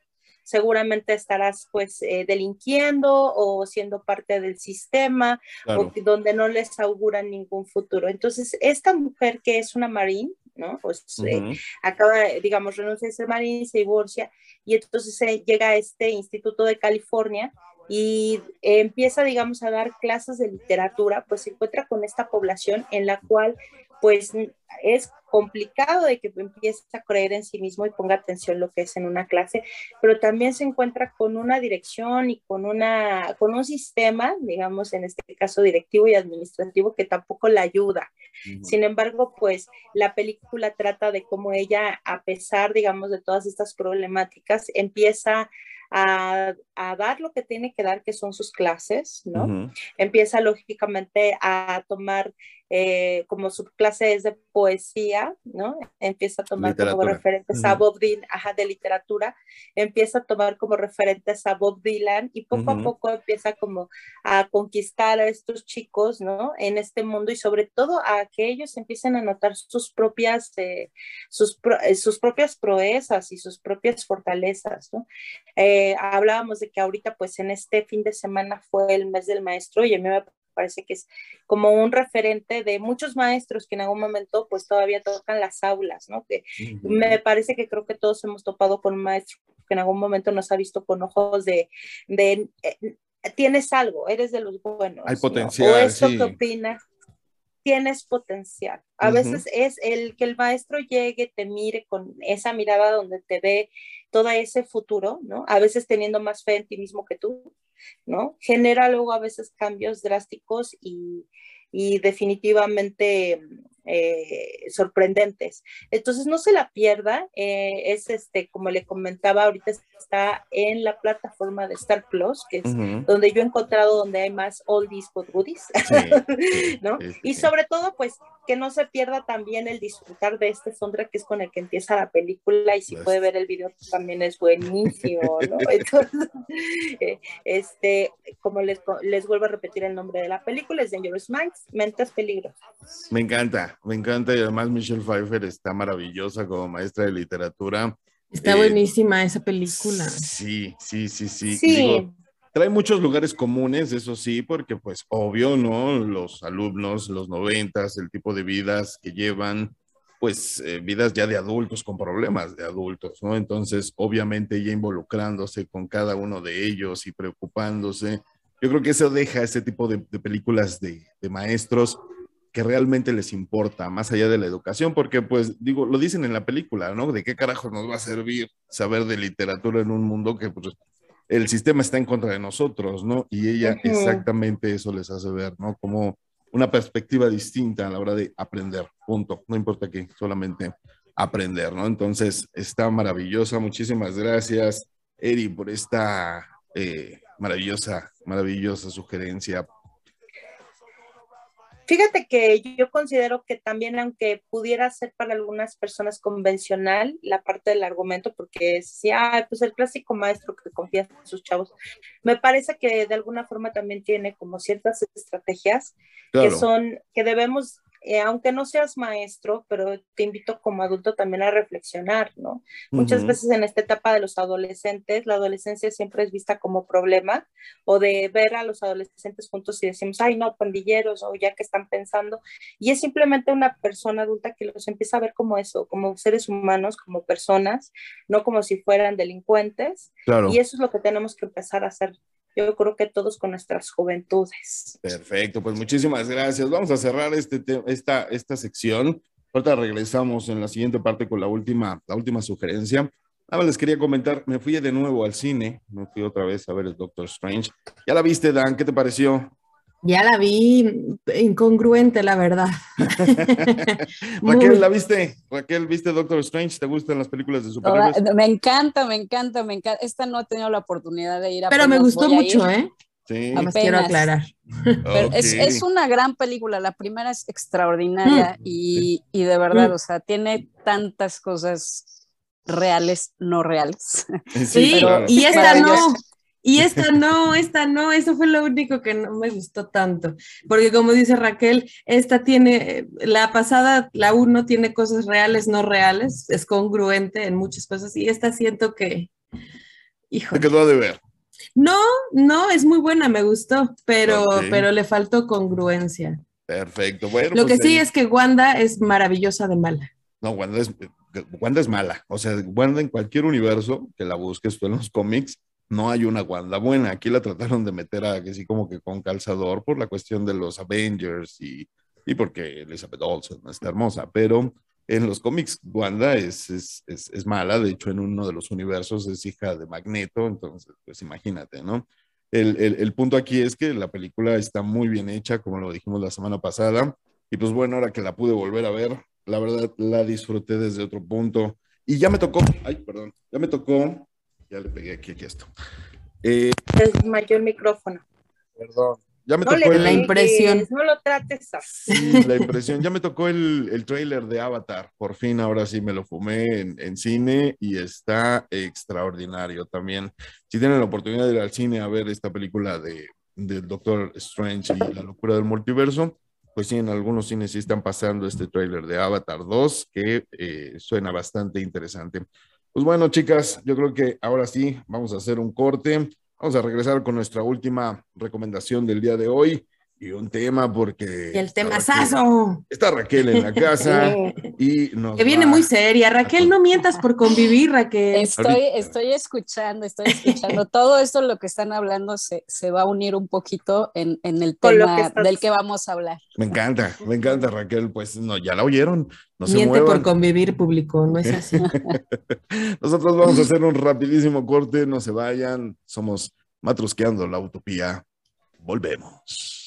seguramente estarás pues eh, delinquiendo o siendo parte del sistema o donde no les auguran ningún futuro. Entonces, esta mujer que es una marín, ¿no? Pues eh, acaba, digamos, renuncia a ser marín, se divorcia y entonces eh, llega a este Instituto de California y empieza, digamos, a dar clases de literatura, pues se encuentra con esta población en la cual, pues, es complicado de que empiece a creer en sí mismo y ponga atención lo que es en una clase, pero también se encuentra con una dirección y con, una, con un sistema, digamos, en este caso directivo y administrativo, que tampoco la ayuda. Sin embargo, pues la película trata de cómo ella, a pesar, digamos, de todas estas problemáticas, empieza a, dar lo que tiene que dar, que son sus clases, ¿no? Empieza lógicamente a tomar eh, como su clase es de poesía, ¿no? Empieza a tomar como referentes a Bob Dylan, ajá, de literatura, empieza a tomar como referentes a Bob Dylan y poco a poco empieza como a conquistar a estos chicos, ¿no? En este mundo y sobre todo a que ellos empiecen a notar sus propias, eh, sus, eh, sus propias proezas y sus propias fortalezas, ¿no? hablábamos de que ahorita pues en este fin de semana fue el mes del maestro y a mí me parece que es como un referente de muchos maestros que en algún momento pues todavía tocan las aulas, ¿no? Que me parece que creo que todos hemos topado con un maestro que en algún momento nos ha visto con ojos de, de eh, tienes algo, eres de los buenos. Hay potencial. O esto que opinas tienes potencial. A veces es el que el maestro llegue, te mire con esa mirada donde te ve todo ese futuro, ¿no? A veces teniendo más fe en ti mismo que tú, ¿no? Genera luego a veces cambios drásticos y, y definitivamente eh, sorprendentes. Entonces, no se la pierda. Eh, es este, como le comentaba, ahorita está en la plataforma de Star Plus, que es donde yo he encontrado donde hay más oldies but goodies, [laughs] ¿no? y sobre todo, pues, que no se pierda también el disfrutar de este soundtrack que es con el que empieza la película y si pues puede ver el video también es buenísimo, ¿no? [laughs] Entonces, eh, este, como les, les vuelvo a repetir el nombre de la película, es Dangerous Minds, Mentes Peligrosas. Me encanta, me encanta y además Michelle Pfeiffer está maravillosa como maestra de literatura. Está eh, buenísima esa película. Sí, sí, sí, sí. trae muchos lugares comunes, eso sí, porque pues obvio, ¿no? Los alumnos, los noventas, el tipo de vidas que llevan, pues eh, vidas ya de adultos con problemas de adultos, ¿no? Entonces, obviamente ya involucrándose con cada uno de ellos y preocupándose. Yo creo que eso deja ese tipo de, películas de, de maestros que realmente les importa, más allá de la educación, porque pues digo, lo dicen en la película, ¿no? ¿De qué carajo nos va a servir saber de literatura en un mundo que pues el sistema está en contra de nosotros, ¿no? Y ella exactamente eso les hace ver, ¿no? Como una perspectiva distinta a la hora de aprender, punto. No importa qué, solamente aprender, ¿no? Entonces, está maravillosa. Muchísimas gracias, Eri, por esta eh, maravillosa, maravillosa sugerencia Fíjate que yo considero que también, aunque pudiera ser para algunas personas convencional la parte del argumento, porque si, ah, pues el clásico maestro que confía en sus chavos, me parece que de alguna forma también tiene como ciertas estrategias que son, que debemos eh, aunque no seas maestro, pero te invito como adulto también a reflexionar, ¿no? Muchas veces en esta etapa de los adolescentes, la adolescencia siempre es vista como problema o de ver a los adolescentes juntos y decimos, ay, no, pandilleros o ya que están pensando. Y es simplemente una persona adulta que los empieza a ver como eso, como seres humanos, como personas, no como si fueran delincuentes. Y eso es lo que tenemos que empezar a hacer yo creo que todos con nuestras juventudes. Perfecto, pues muchísimas gracias. Vamos a cerrar este esta, esta sección. Ahorita regresamos en la siguiente parte con la última, la última sugerencia. Nada más les quería comentar, me fui de nuevo al cine, me fui otra vez a ver el Doctor Strange. ¿Ya la viste, Dan? ¿Qué te pareció? Ya la vi incongruente, la verdad. [laughs] Raquel, ¿la viste? Raquel, ¿viste Doctor Strange? ¿Te gustan las películas de superhéroes? Me encanta, me encanta, me encanta. Esta no he tenido la oportunidad de ir a Pero me gustó mucho, ¿eh? Sí. quiero aclarar. es, es, una gran película. La primera es extraordinaria mm. y, y, de verdad, mm. o sea, tiene tantas cosas reales, no reales. Sí, y esta no. Y esta no, esta no, eso fue lo único que no me gustó tanto, porque como dice Raquel, esta tiene, la pasada, la uno tiene cosas reales, no reales, es congruente en muchas cosas, y esta siento que, hijo. Se quedó de ver. No, no, es muy buena, me gustó, pero, pero le faltó congruencia. Perfecto, bueno. Lo que pues sí es que Wanda es maravillosa de mala. No, Wanda es, Wanda es mala, o sea, Wanda en cualquier universo que la busques tú en los cómics, no hay una Wanda buena. Aquí la trataron de meter a que sí como que con calzador por la cuestión de los Avengers y, y porque Elizabeth Olsen está hermosa, pero en los cómics Wanda es, es, es, mala, de hecho en uno de los universos es hija de Magneto, entonces pues imagínate, ¿no? El, el, el, punto aquí es que la película está muy bien hecha, como lo dijimos la semana pasada, y pues bueno, ahora que la pude volver a ver, la verdad la disfruté desde otro punto. Y ya me tocó, ay, perdón, ya me tocó, ya le pegué aquí, aquí esto. Eh, es mayor micrófono. Perdón. Ya me tocó la impresión. No lo trates así. la impresión. Ya me tocó el, el trailer de Avatar. Por fin, ahora sí me lo fumé en, en, cine y está extraordinario también. Si tienen la oportunidad de ir al cine a ver esta película de, del Doctor Strange y la locura del multiverso, pues sí, en algunos cines sí están pasando este trailer de Avatar 2 que eh, suena bastante interesante. Pues bueno, chicas, yo creo que ahora sí vamos a hacer un corte. Vamos a regresar con nuestra última recomendación del día de hoy y un tema porque... el tema sazo. Está Raquel en la casa [laughs] y nos Que viene muy seria. Raquel, no mientas por convivir, Raquel. Estoy, estoy escuchando, estoy escuchando. [laughs] Todo esto, lo que están hablando, se, se va a unir un poquito en, en el tema del que vamos a hablar. Me encanta, me encanta, Raquel. Pues no, ya la oyeron. No Miente por convivir, público, no es así. [laughs] Nosotros vamos a hacer un rapidísimo corte, no se vayan. Somos Matrusqueando la Utopía. Volvemos.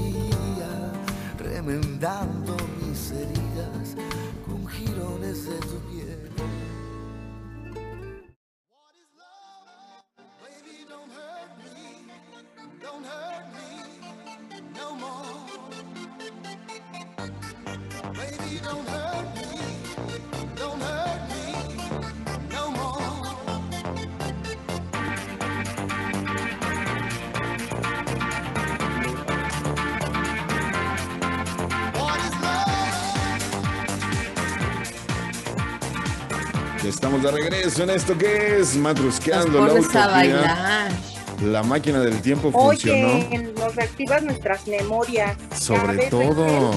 remendando mis heridas con jirones de tu piel. Baby, don't hurt Estamos de regreso en esto que es Matrusqueando la Utopía. bailar. La máquina del tiempo funcionó. Oye, nos reactivas nuestras memorias. Sobre todo.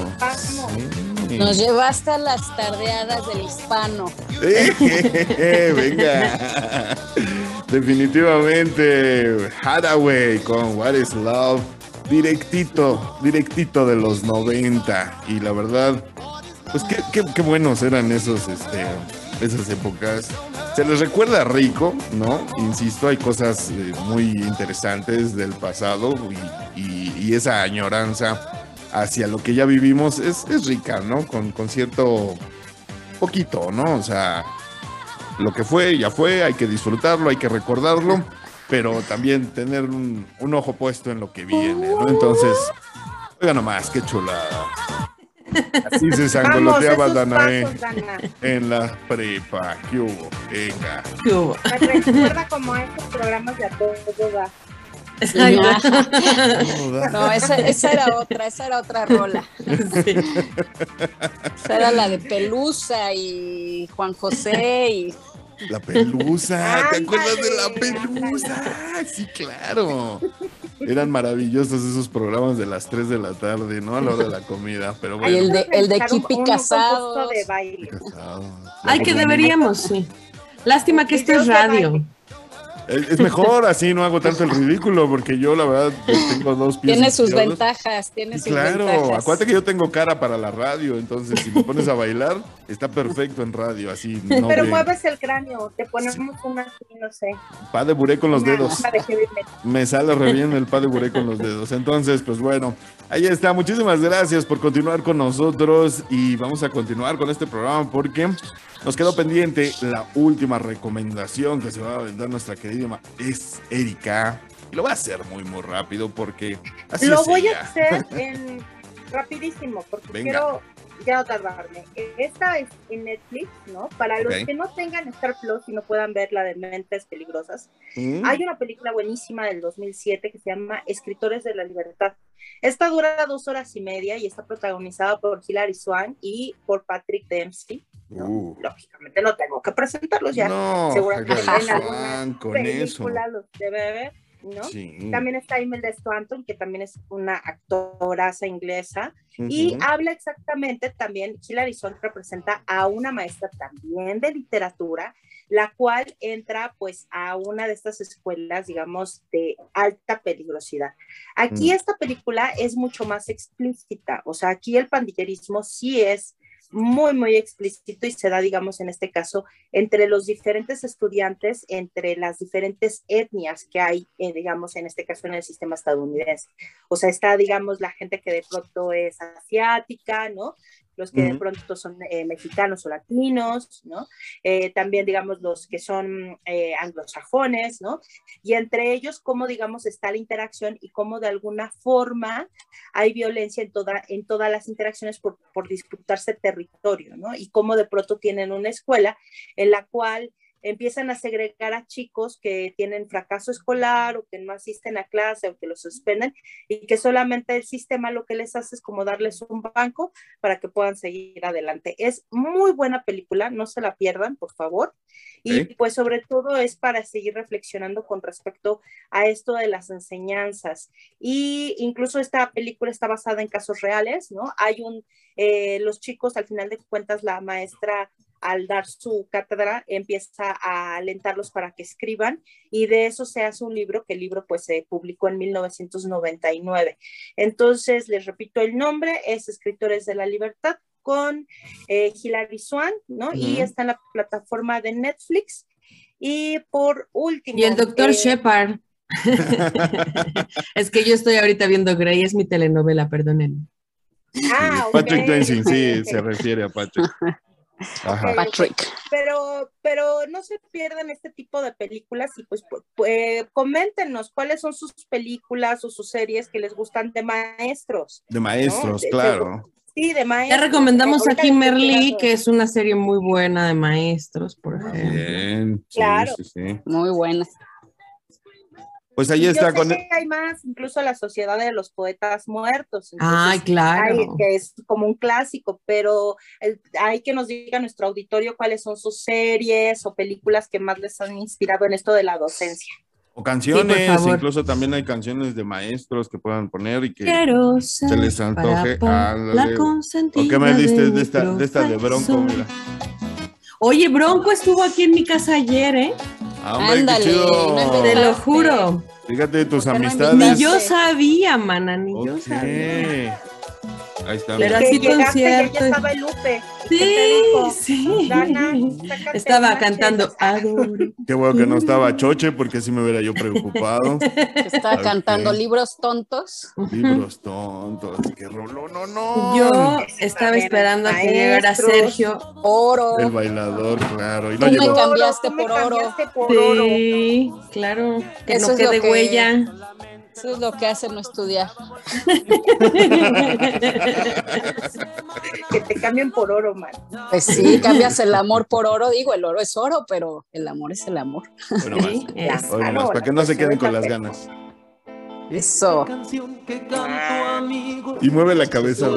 Sí. Nos llevaste a las tardeadas del hispano. [laughs] Venga. Definitivamente. Hathaway con What is Love. Directito, directito de los 90. Y la verdad, pues qué, qué, qué buenos eran esos, este, esas épocas. Se les recuerda rico, ¿no? Insisto, hay cosas eh, muy interesantes del pasado y, esa añoranza hacia lo que ya vivimos es, es rica, ¿no? Con, con, cierto poquito, ¿no? O sea, lo que fue, ya fue, hay que disfrutarlo, hay que recordarlo, pero también tener un, un ojo puesto en lo que viene, ¿no? Entonces, oiga nomás, qué chulada. Así se sangoloteaba Danae en la prepa. ¿Qué hubo? Venga. ¿Qué hubo? Me recuerda como a estos programas de a todo da. No, esa, esa, era otra, esa era otra rola. Sí. Esa era la de Pelusa y Juan José y la pelusa, ¿te acuerdas de la pelusa? Sí, claro. Eran maravillosos esos programas de las 3 de la tarde, ¿no? A la hora de la comida. Pero bueno. Y el de, el de Kipi Casado. Ay, que deberíamos, sí. Lástima que esto es radio. Es mejor, [laughs] así no hago tanto el ridículo, porque yo la verdad tengo dos pies. Tiene sus ventajas, tiene sus claro, ventajas. Claro, acuérdate que yo tengo cara para la radio, entonces si me pones a bailar, está perfecto en radio, así. [laughs] No Pero mueves el cráneo, te ponemos una así, no sé. Pa de buré con los dedos. Me sale re bien el pa de buré con los [laughs] dedos. Entonces, pues bueno, ahí está. Muchísimas gracias por continuar con nosotros y vamos a continuar con este programa porque nos quedó pendiente la última recomendación que se va a vender nuestra querida es Erika. Y lo voy a hacer muy, muy rápido porque así Lo es voy ella. a hacer [laughs] en rapidísimo porque Venga. quiero ya no tardarme. Esta es en Netflix, ¿no? Para los que no tengan Star Plus y no puedan ver la de Mentes Peligrosas, Mm, hay una película buenísima del 2007 que se llama Escritores de la Libertad. Esta dura dos horas y media y está protagonizada por Hilary Swan y por Patrick Dempsey. Uh. Lógicamente no tengo que presentarlos ya. No, Seguramente en alguna película los debe ver. ¿no? También está Imelda Stanton, que también es una actoraza inglesa, y habla exactamente también, Hilary Swank representa a una maestra también de literatura, la cual entra pues a una de estas escuelas, digamos, de alta peligrosidad. Aquí mm. esta película es mucho más explícita, o sea, aquí el pandillerismo sí es muy, muy explícito y se da, digamos, en este caso, entre los diferentes estudiantes, entre las diferentes etnias que hay, eh, digamos, en este caso en el sistema estadounidense. O sea, está, digamos, la gente que de pronto es asiática, ¿no? Los que de pronto son eh, mexicanos o latinos, ¿no? Eh, también, digamos, los que son eh, anglosajones, ¿no? Y entre ellos, cómo, digamos, está la interacción y cómo de alguna forma hay violencia en, toda, en todas las interacciones por, por disputarse territorio, ¿no? Y cómo de pronto tienen una escuela en la cual empiezan a segregar a chicos que tienen fracaso escolar o que no asisten a clase o que los suspenden y que solamente el sistema lo que les hace es como darles un banco para que puedan seguir adelante. Es muy buena película, no se la pierdan, por favor. Y pues sobre todo es para seguir reflexionando con respecto a esto de las enseñanzas. Y incluso esta película está basada en casos reales, ¿no? Hay un, eh, los chicos, al final de cuentas, la maestra al dar su cátedra empieza a alentarlos para que escriban y de eso se hace un libro que el libro pues se publicó en 1999. Entonces, les repito el nombre, es Escritores de la Libertad con eh, Hilary Swan, ¿no? Y está en la plataforma de Netflix. Y por último... Y el doctor eh, Shepard. [laughs] es que yo estoy ahorita viendo Grey, es mi telenovela, perdonen. Ah, Patrick Densing, sí, [laughs] se refiere a Patrick. [laughs] Patrick. Pero, pero no se pierdan este tipo de películas y pues, pues, coméntenos cuáles son sus películas o sus series que les gustan de maestros. De maestros, claro. Sí, de maestros. Ya recomendamos a Kimberly, que es una serie muy buena de maestros, por ejemplo. Bien, claro. Muy buena. Pues ahí está. con... hay más, incluso la Sociedad de los Poetas Muertos. Ay, claro. que es como un clásico, pero hay que nos diga nuestro auditorio cuáles son sus series o películas que más les han inspirado en esto de la docencia. O canciones, incluso también hay canciones de maestros que puedan poner y que se les antoje. ¿O qué me diste de, esta, de esta de Bronco? Mira. Oye, Bronco estuvo aquí en mi casa ayer, ¿eh? Ah, Ándale, te lo juro. Fíjate de tus amistades. Ni yo sabía, mana, ni yo sabía. Ahí está. Pero así concierto. Ya estaba el Lupe. Sí, sí. estaba cantando Qué bueno que no estaba Choche, porque así me hubiera yo preocupado. Estaba cantando libros tontos. Libros tontos. Qué rollo, no, no. Yo estaba esperando a que llegara Sergio Oro. El bailador, claro. Y no Tú me cambiaste por oro. Sí, claro. Que no quede huella. Eso es lo que hace no estudiar. que te cambien por oro, man. Pues sí, cambias el amor por oro. Digo, el oro es oro, pero el amor es el amor. Bueno, más. para que no se queden con las ganas. Eso. Y mueve la cabeza.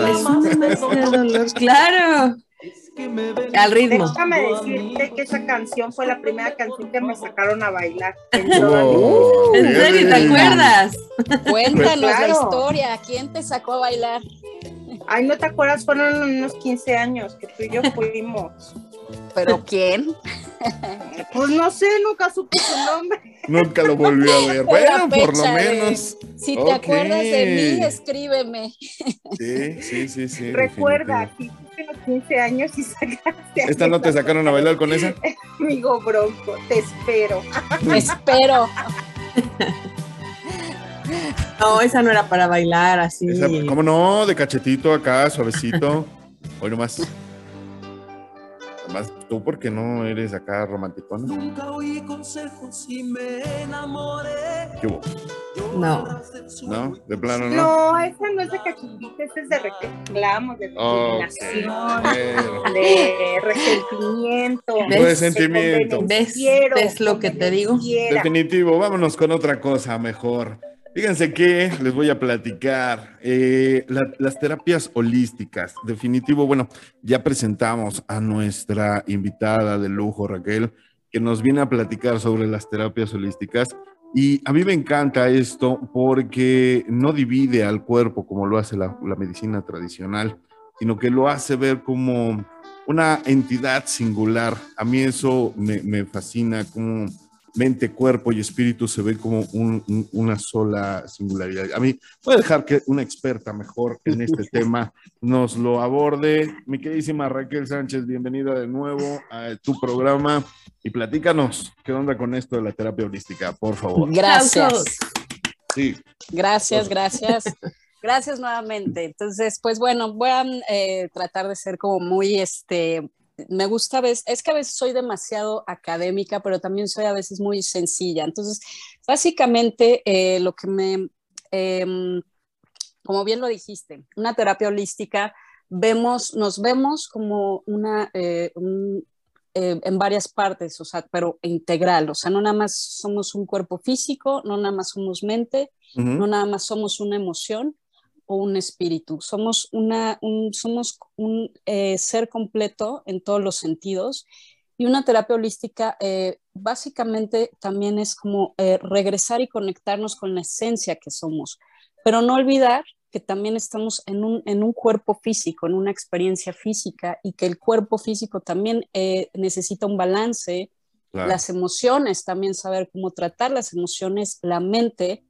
Claro. Al ritmo. Déjame decirte que esa canción fue la primera canción que me sacaron a bailar. [laughs] ¿En, serio? ¿Te acuerdas? [laughs] Cuéntanos la historia. ¿Quién te sacó a bailar? Ay, ¿no te acuerdas? Fueron unos 15 años que tú y yo fuimos. ¿Pero quién? Pues no sé, nunca supe su nombre. Nunca lo volvió a ver. Bueno, por lo menos. si te acuerdas de mí, escríbeme. Sí, sí, sí, sí. Recuerda, si tienes 15 años y [laughs] sacaste. ¿Esta no te sacaron a bailar con esa? [laughs] Amigo Bronco, te espero. Te [laughs] espero. No, esa no era para bailar así. ¿Cómo no? De cachetito acá, suavecito. Hoy nomás. Más tú porque no eres acá romántico, ¿no? Nunca oí consejos y me enamoré. ¿Qué hubo? No. ¿No? ¿De plano no? No, esa no es de cachipita, esa es de reclamo, de discriminación, de resentimiento. De resentimiento. ¿Ves, ¿Ves lo que te digo? Definitivo, vámonos con otra cosa mejor. Fíjense que les voy a platicar eh, las terapias holísticas. Definitivo, bueno, ya presentamos a nuestra invitada de lujo, Raquel, que nos viene a platicar sobre las terapias holísticas. Y a mí me encanta esto porque no divide al cuerpo como lo hace la, medicina tradicional, sino que lo hace ver como una entidad singular. A mí eso me, me fascina, como mente, cuerpo y espíritu se ve como una sola singularidad. A mí, voy a dejar que una experta mejor en este tema nos lo aborde. Mi queridísima Raquel Sánchez, bienvenida de nuevo a tu programa y platícanos qué onda con esto de la terapia holística, por favor. Gracias. Sí. Gracias, gracias. Gracias nuevamente. Entonces, pues bueno, voy a eh, tratar de ser como muy, este, me gusta, es que a veces soy demasiado académica, pero también soy a veces muy sencilla. Entonces, básicamente eh, lo que me, em, como bien lo dijiste, una terapia holística, vemos, nos vemos como una, eh, eh, en varias partes, o sea, pero integral, o sea, no nada más somos un cuerpo físico, no nada más somos mente, no nada más somos una emoción, o un espíritu. Somos, una, un, somos un eh, ser completo en todos los sentidos. Y una terapia holística eh, básicamente también es como eh, regresar y conectarnos con la esencia que somos, pero no olvidar que también estamos en un, en un cuerpo físico, en una experiencia física y que el cuerpo físico también necesita un balance, las emociones, también saber cómo tratar las emociones, la mente,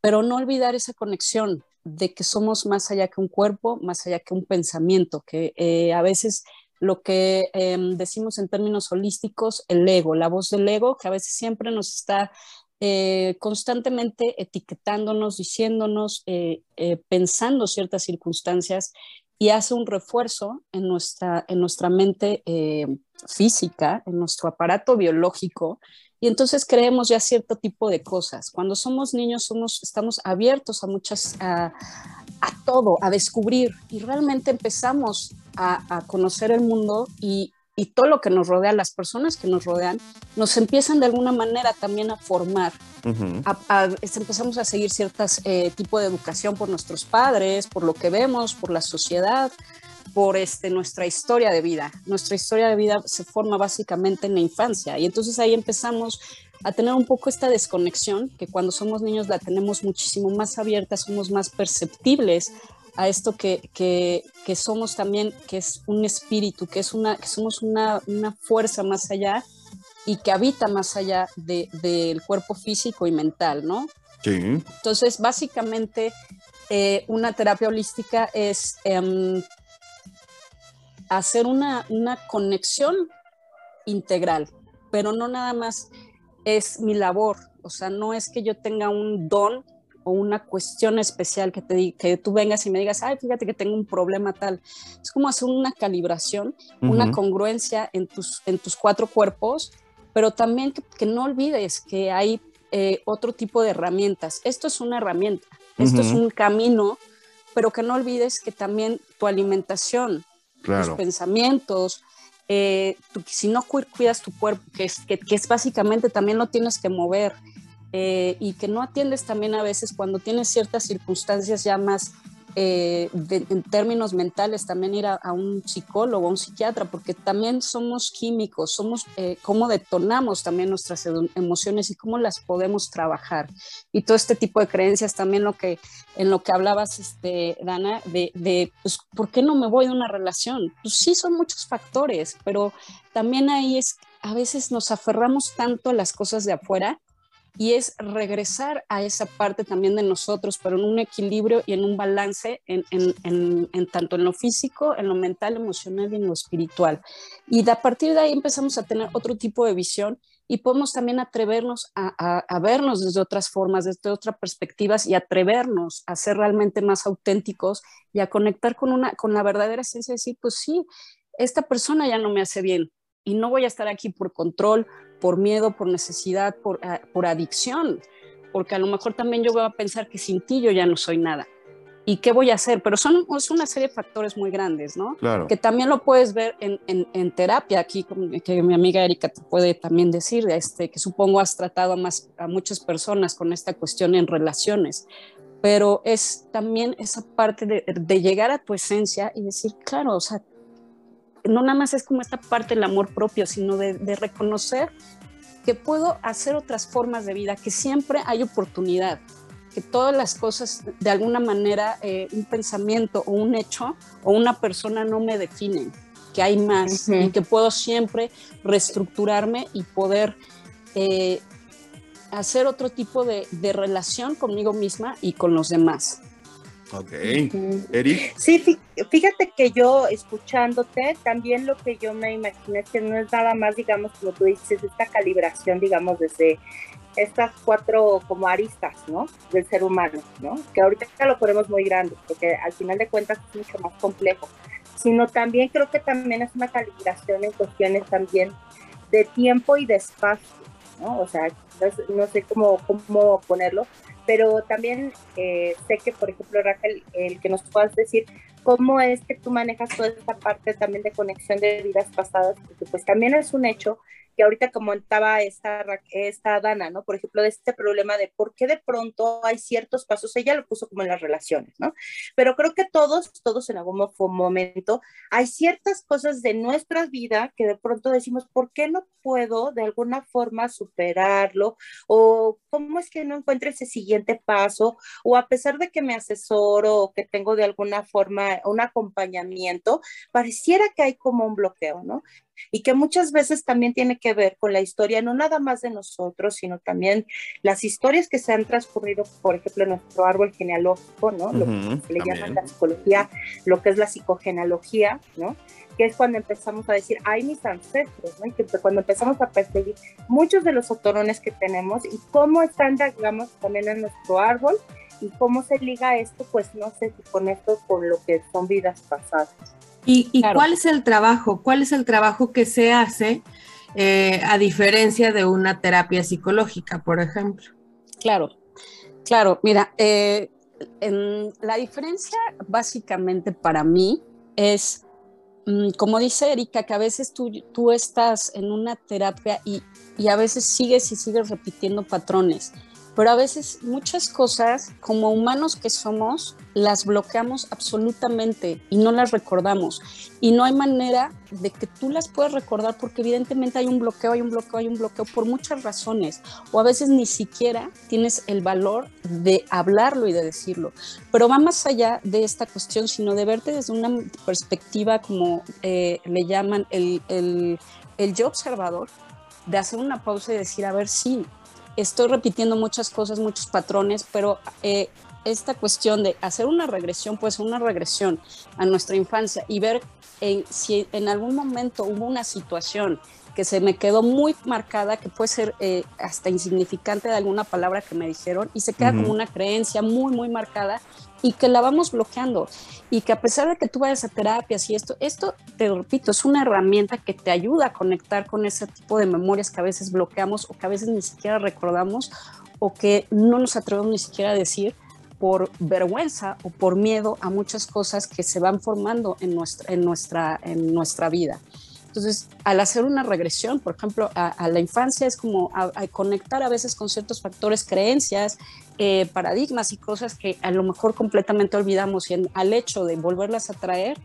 pero no olvidar esa conexión, de que somos más allá que un cuerpo, más allá que un pensamiento, que eh, a veces lo que em, decimos en términos holísticos, el ego, la voz del ego, que a veces siempre nos está eh, constantemente etiquetándonos, diciéndonos, eh, pensando ciertas circunstancias y hace un refuerzo en nuestra, en nuestra mente física, en nuestro aparato biológico, y entonces creemos ya cierto tipo de cosas. Cuando somos niños somos, estamos abiertos a muchas, a, todo, a descubrir y realmente empezamos a, conocer el mundo y, y, todo lo que nos rodea, las personas que nos rodean, nos empiezan de alguna manera también a formar. empezamos a seguir ciertas eh, tipo de educación por nuestros padres, por lo que vemos, por la sociedad por este, nuestra historia de vida. Nuestra historia de vida se forma básicamente en la infancia y entonces ahí empezamos a tener un poco esta desconexión que cuando somos niños la tenemos muchísimo más abierta, somos más perceptibles a esto que, que, que somos también, que es un espíritu, que, es una, que somos una, una fuerza más allá y que habita más allá del de, cuerpo físico y mental, ¿no? Sí. Entonces, básicamente, eh, una terapia holística es em, hacer una, conexión integral, pero no nada más es mi labor, o sea, no es que yo tenga un don o una cuestión especial que, te, que tú vengas y me digas, ay, fíjate que tengo un problema tal. Es como hacer una calibración, una congruencia en tus, en tus cuatro cuerpos, pero también que, no olvides que hay eh, otro tipo de herramientas. Esto es una herramienta, esto es un camino, pero que no olvides que también tu alimentación, tus pensamientos. Eh, si no cuidas tu cuerpo, que es, que, es básicamente también lo tienes que mover eh, y que no atiendes también a veces cuando tienes ciertas circunstancias ya más eh, en términos mentales también ir a, un psicólogo, a un psiquiatra, porque también somos químicos, somos eh, cómo detonamos también nuestras emociones y cómo las podemos trabajar. Y todo este tipo de creencias también lo que, en lo que hablabas, este, Dana, de, de pues, ¿por qué no me voy de una relación? Pues sí, son muchos factores, pero también ahí es, a veces nos aferramos tanto a las cosas de afuera y es regresar a esa parte también de nosotros, pero en un equilibrio y en un balance en, tanto en lo físico, en lo mental, emocional y en lo espiritual. Y a partir de ahí empezamos a tener otro tipo de visión y podemos también atrevernos a, vernos desde otras formas, desde otras perspectivas y atrevernos a ser realmente más auténticos y a conectar con, una, con la verdadera esencia de decir, pues sí, esta persona ya no me hace bien y no voy a estar aquí por control, por miedo, por necesidad, ah, por, adicción, porque a lo mejor también yo voy a pensar que sin ti yo ya no soy nada. ¿Y qué voy a hacer? Pero son es una serie de factores muy grandes, ¿no? Claro. Que también lo puedes ver en, en, terapia, aquí que mi amiga Erika te puede también decir, este, que supongo has tratado a, más, a muchas personas con esta cuestión en relaciones, pero es también esa parte de, de llegar a tu esencia y decir, claro, o sea, no nada más es como esta parte del amor propio, sino de, de reconocer que puedo hacer otras formas de vida, que siempre hay oportunidad, que todas las cosas, de alguna manera, eh, un pensamiento o un hecho o una persona no me definen, que hay más y que puedo siempre reestructurarme y poder eh, hacer otro tipo de, de, relación conmigo misma y con los demás. Ok. Eric. Sí, fíjate que yo escuchándote, también lo que yo me imaginé es que no es nada más, digamos, como tú dices, esta calibración, digamos, desde estas cuatro como aristas, ¿no? Del ser humano, ¿no? Que ahorita lo ponemos muy grande, porque al final de cuentas es mucho más complejo, sino también creo que también es una calibración en cuestiones también de tiempo y de espacio, ¿no? O sea, no, sé cómo, cómo ponerlo, pero también eh, sé que, por ejemplo, Raquel, el que nos puedas decir cómo es que tú manejas toda esta parte también de conexión de vidas pasadas, porque pues también es un hecho que ahorita comentaba esta, esta Dana, ¿no? Por ejemplo, de este problema de por qué de pronto hay ciertos pasos, ella lo puso como en las relaciones, ¿no? Pero creo que todos, todos en algún momento, hay ciertas cosas de nuestra vida que de pronto decimos, ¿por qué no puedo de alguna forma superarlo? O cómo es que no encuentro ese siguiente paso? O a pesar de que me asesoro o que tengo de alguna forma un acompañamiento, pareciera que hay como un bloqueo, ¿no? Y que muchas veces también tiene que ver con la historia, no nada más de nosotros, sino también las historias que se han transcurrido, por ejemplo, en nuestro árbol genealógico, ¿no? Lo que se le llama la psicología, lo que es la psicogenealogía, ¿no? que es cuando empezamos a decir, hay mis ancestros, ¿no? Y que cuando empezamos a perseguir muchos de los autorones que tenemos y cómo están, digamos, también en nuestro árbol y cómo se liga esto, pues no sé si con esto, con lo que son vidas pasadas. ¿Y, cuál es el trabajo? ¿Cuál es el trabajo que se hace eh, a diferencia de una terapia psicológica, por ejemplo? Claro, claro. Mira, eh, la diferencia básicamente para mí es, mm, como dice Erika, que a veces tú, tú estás en una terapia y, y a veces sigues y sigues repitiendo patrones pero a veces muchas cosas, como humanos que somos, las bloqueamos absolutamente y no las recordamos. Y no hay manera de que tú las puedas recordar porque evidentemente hay un bloqueo, hay un bloqueo, hay un bloqueo por muchas razones. O a veces ni siquiera tienes el valor de hablarlo y de decirlo. Pero va más allá de esta cuestión, sino de verte desde una perspectiva como eh, le llaman el, el, el yo observador, de hacer una pausa y decir, a ver, sí, estoy repitiendo muchas cosas, muchos patrones, pero eh, esta cuestión de hacer una regresión, pues una regresión a nuestra infancia y ver si en algún momento hubo una situación que se me quedó muy marcada, que puede ser eh, hasta insignificante de alguna palabra que me dijeron, y se queda como una creencia muy, muy marcada y que la vamos bloqueando. Y que a pesar de que tú vayas a terapias y esto, esto, te repito, es una herramienta que te ayuda a conectar con ese tipo de memorias que a veces bloqueamos o que a veces ni siquiera recordamos o que no nos atrevemos ni siquiera a decir por vergüenza o por miedo a muchas cosas que se van formando en nuestra, en nuestra, en nuestra vida. Entonces, al hacer una regresión, por ejemplo, a, la infancia es como a, conectar a veces con ciertos factores, creencias, eh, paradigmas y cosas que a lo mejor completamente olvidamos y al hecho de volverlas a traer,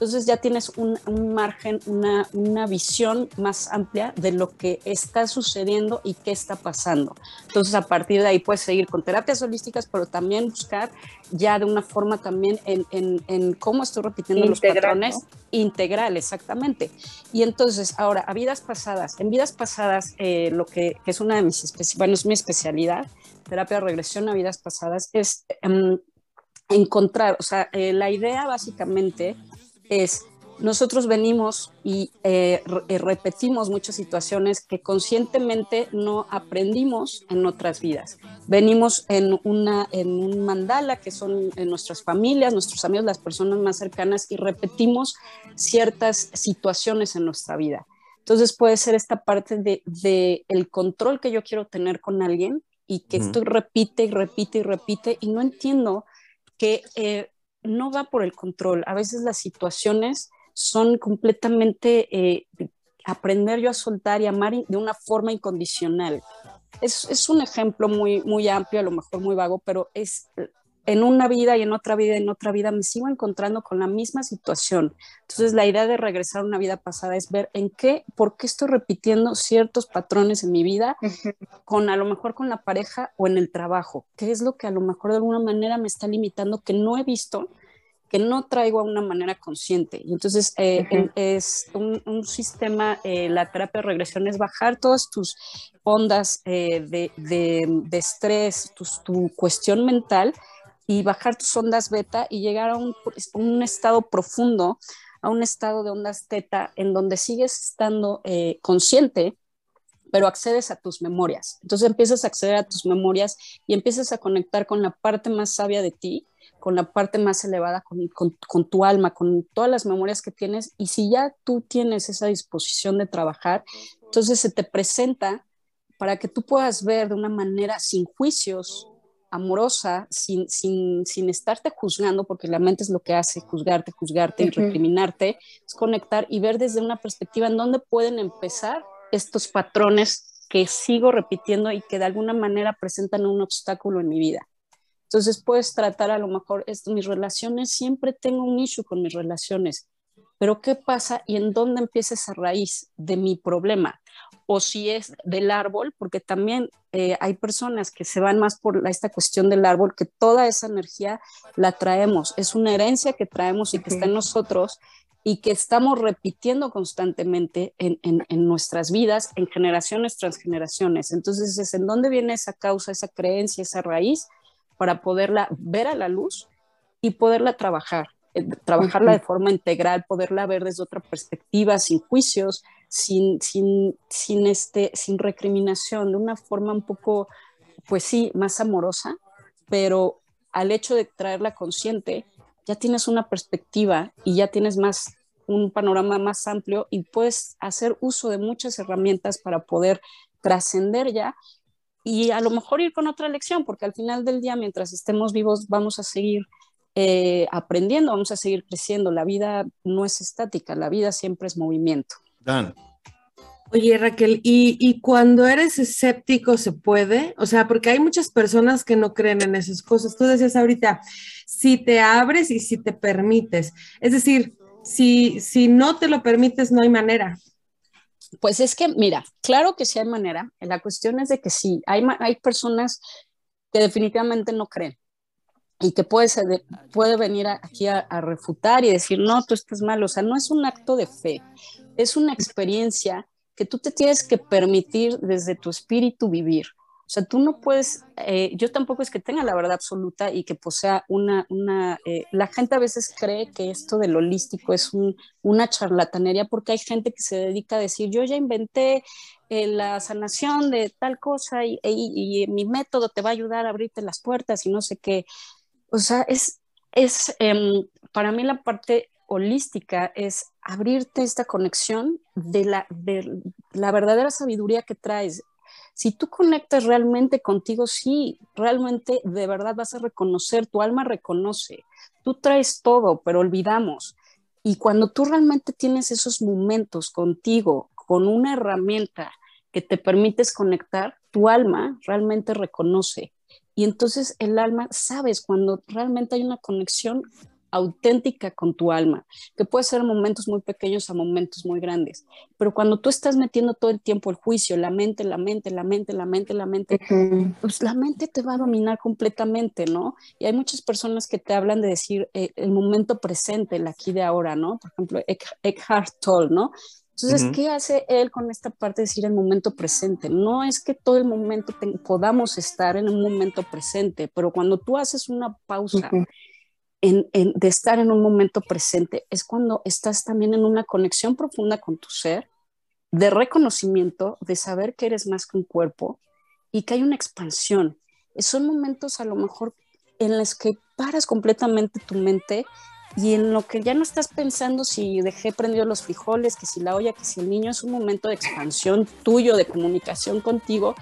entonces ya tienes un, margen, una, una, visión más amplia de lo que está sucediendo y qué está pasando. Entonces a partir de ahí puedes seguir con terapias holísticas, pero también buscar ya de una forma también en, en, en cómo estoy repitiendo los patrones. Integral, exactamente. Y entonces ahora, a vidas pasadas, en vidas pasadas, eh, lo que, que, es una de mis, bueno, es mi especialidad, terapia de regresión a vidas pasadas, es em, encontrar, o sea, eh, la idea básicamente es nosotros venimos y eh, eh, repetimos muchas situaciones que conscientemente no aprendimos en otras vidas. Venimos en, una, en un mandala que son nuestras familias, nuestros amigos, las personas más cercanas y repetimos ciertas situaciones en nuestra vida. Entonces puede ser esta parte de, de el control que yo quiero tener con alguien y que esto repite y repite y repite y no entiendo que eh, no va por el control. A veces las situaciones son completamente eh, aprender yo a soltar y amar de una forma incondicional. Es, es, un ejemplo muy, muy amplio, a lo mejor muy vago, pero es en una vida y en otra vida y en otra vida me sigo encontrando con la misma situación. Entonces la idea de regresar a una vida pasada es ver en qué, por qué estoy repitiendo ciertos patrones en mi vida, con a lo mejor con la pareja o en el trabajo, qué es lo que a lo mejor de alguna manera me está limitando que no he visto que no traigo a una manera consciente. Y entonces eh, es un, sistema, eh, la terapia de regresión es bajar todas tus ondas eh, de, de, estrés, tu cuestión mental y bajar tus ondas beta y llegar a un, un estado profundo, a un estado de ondas teta en donde sigues estando consciente, pero accedes a tus memorias. Entonces empiezas a acceder a tus memorias y empiezas a conectar con la parte más sabia de ti con la parte más elevada, con, tu alma, con todas las memorias que tienes. Y si ya tú tienes esa disposición de trabajar, entonces se te presenta para que tú puedas ver de una manera sin juicios, amorosa, sin, sin, sin estarte juzgando, porque la mente es lo que hace, juzgarte, juzgarte y recriminarte, es conectar y ver desde una perspectiva en dónde pueden empezar estos patrones que sigo repitiendo y que de alguna manera presentan un obstáculo en mi vida. Entonces puedes tratar a lo mejor esto, mis relaciones, siempre tengo un issue con mis relaciones, pero ¿qué pasa y en dónde empieza esa raíz de mi problema? O si es del árbol, porque también eh, hay personas que se van más por esta cuestión del árbol, que toda esa energía la traemos, es una herencia que traemos y que está en nosotros y que estamos repitiendo constantemente en, en, en, nuestras vidas, en generaciones tras generaciones. Entonces, es en dónde viene esa causa, esa creencia, esa raíz, para poderla ver a la luz y poderla trabajar, eh, trabajarla de forma integral, poderla ver desde otra perspectiva, sin juicios, sin, sin, sin, este, sin recriminación, de una forma un poco, pues sí, más amorosa, pero al hecho de traerla consciente, ya tienes una perspectiva y ya tienes más un panorama más amplio y puedes hacer uso de muchas herramientas para poder trascender ya y a lo mejor ir con otra lección, porque al final del día, mientras estemos vivos, vamos a seguir eh, aprendiendo, vamos a seguir creciendo. La vida no es estática, la vida siempre es movimiento. Dan. Oye, Raquel, ¿y, ¿y, cuando eres escéptico se puede? O sea, porque hay muchas personas que no creen en esas cosas. Tú decías ahorita, si te abres y si te permites. Es decir, si, si no te lo permites, no hay manera. Pues es que, mira, claro que sí hay manera. La cuestión es de que sí, hay, hay personas que definitivamente no creen y que puede, ser, puede venir aquí a, a, refutar y decir, no, tú estás mal. O sea, no es un acto de fe, es una experiencia que tú te tienes que permitir desde tu espíritu vivir. O sea, tú no puedes, eh, yo tampoco es que tenga la verdad absoluta y que posea una, una eh, la gente a veces cree que esto del holístico es un, una charlatanería porque hay gente que se dedica a decir, yo ya inventé eh, la sanación de tal cosa y, y, y, mi método te va a ayudar a abrirte las puertas y no sé qué. O sea, es, es em, para mí la parte holística es abrirte esta conexión de la, de la verdadera sabiduría que traes, si tú conectas realmente contigo, sí, realmente de verdad vas a reconocer, tu alma reconoce, tú traes todo, pero olvidamos. Y cuando tú realmente tienes esos momentos contigo, con una herramienta que te permites conectar, tu alma realmente reconoce. Y entonces el alma, sabes, cuando realmente hay una conexión, auténtica con tu alma, que puede ser momentos muy pequeños a momentos muy grandes. Pero cuando tú estás metiendo todo el tiempo el juicio, la mente, la mente, la mente, la mente, la mente, pues la mente te va a dominar completamente, ¿no? Y hay muchas personas que te hablan de decir eh, el momento presente, el aquí de ahora, ¿no? Por ejemplo, Eckhart Tolle, ¿no? Entonces, ¿qué hace él con esta parte de decir el momento presente? No es que todo el momento podamos estar en un momento presente, pero cuando tú haces una pausa de estar en un momento presente es cuando estás también en una conexión profunda con tu ser, de reconocimiento, de saber que eres más que un cuerpo y que hay una expansión. Son momentos a lo mejor en los que paras completamente tu mente y en lo que ya no estás pensando si dejé prendido los frijoles, que si la olla, que si el niño, es un momento de expansión tuyo, de comunicación contigo.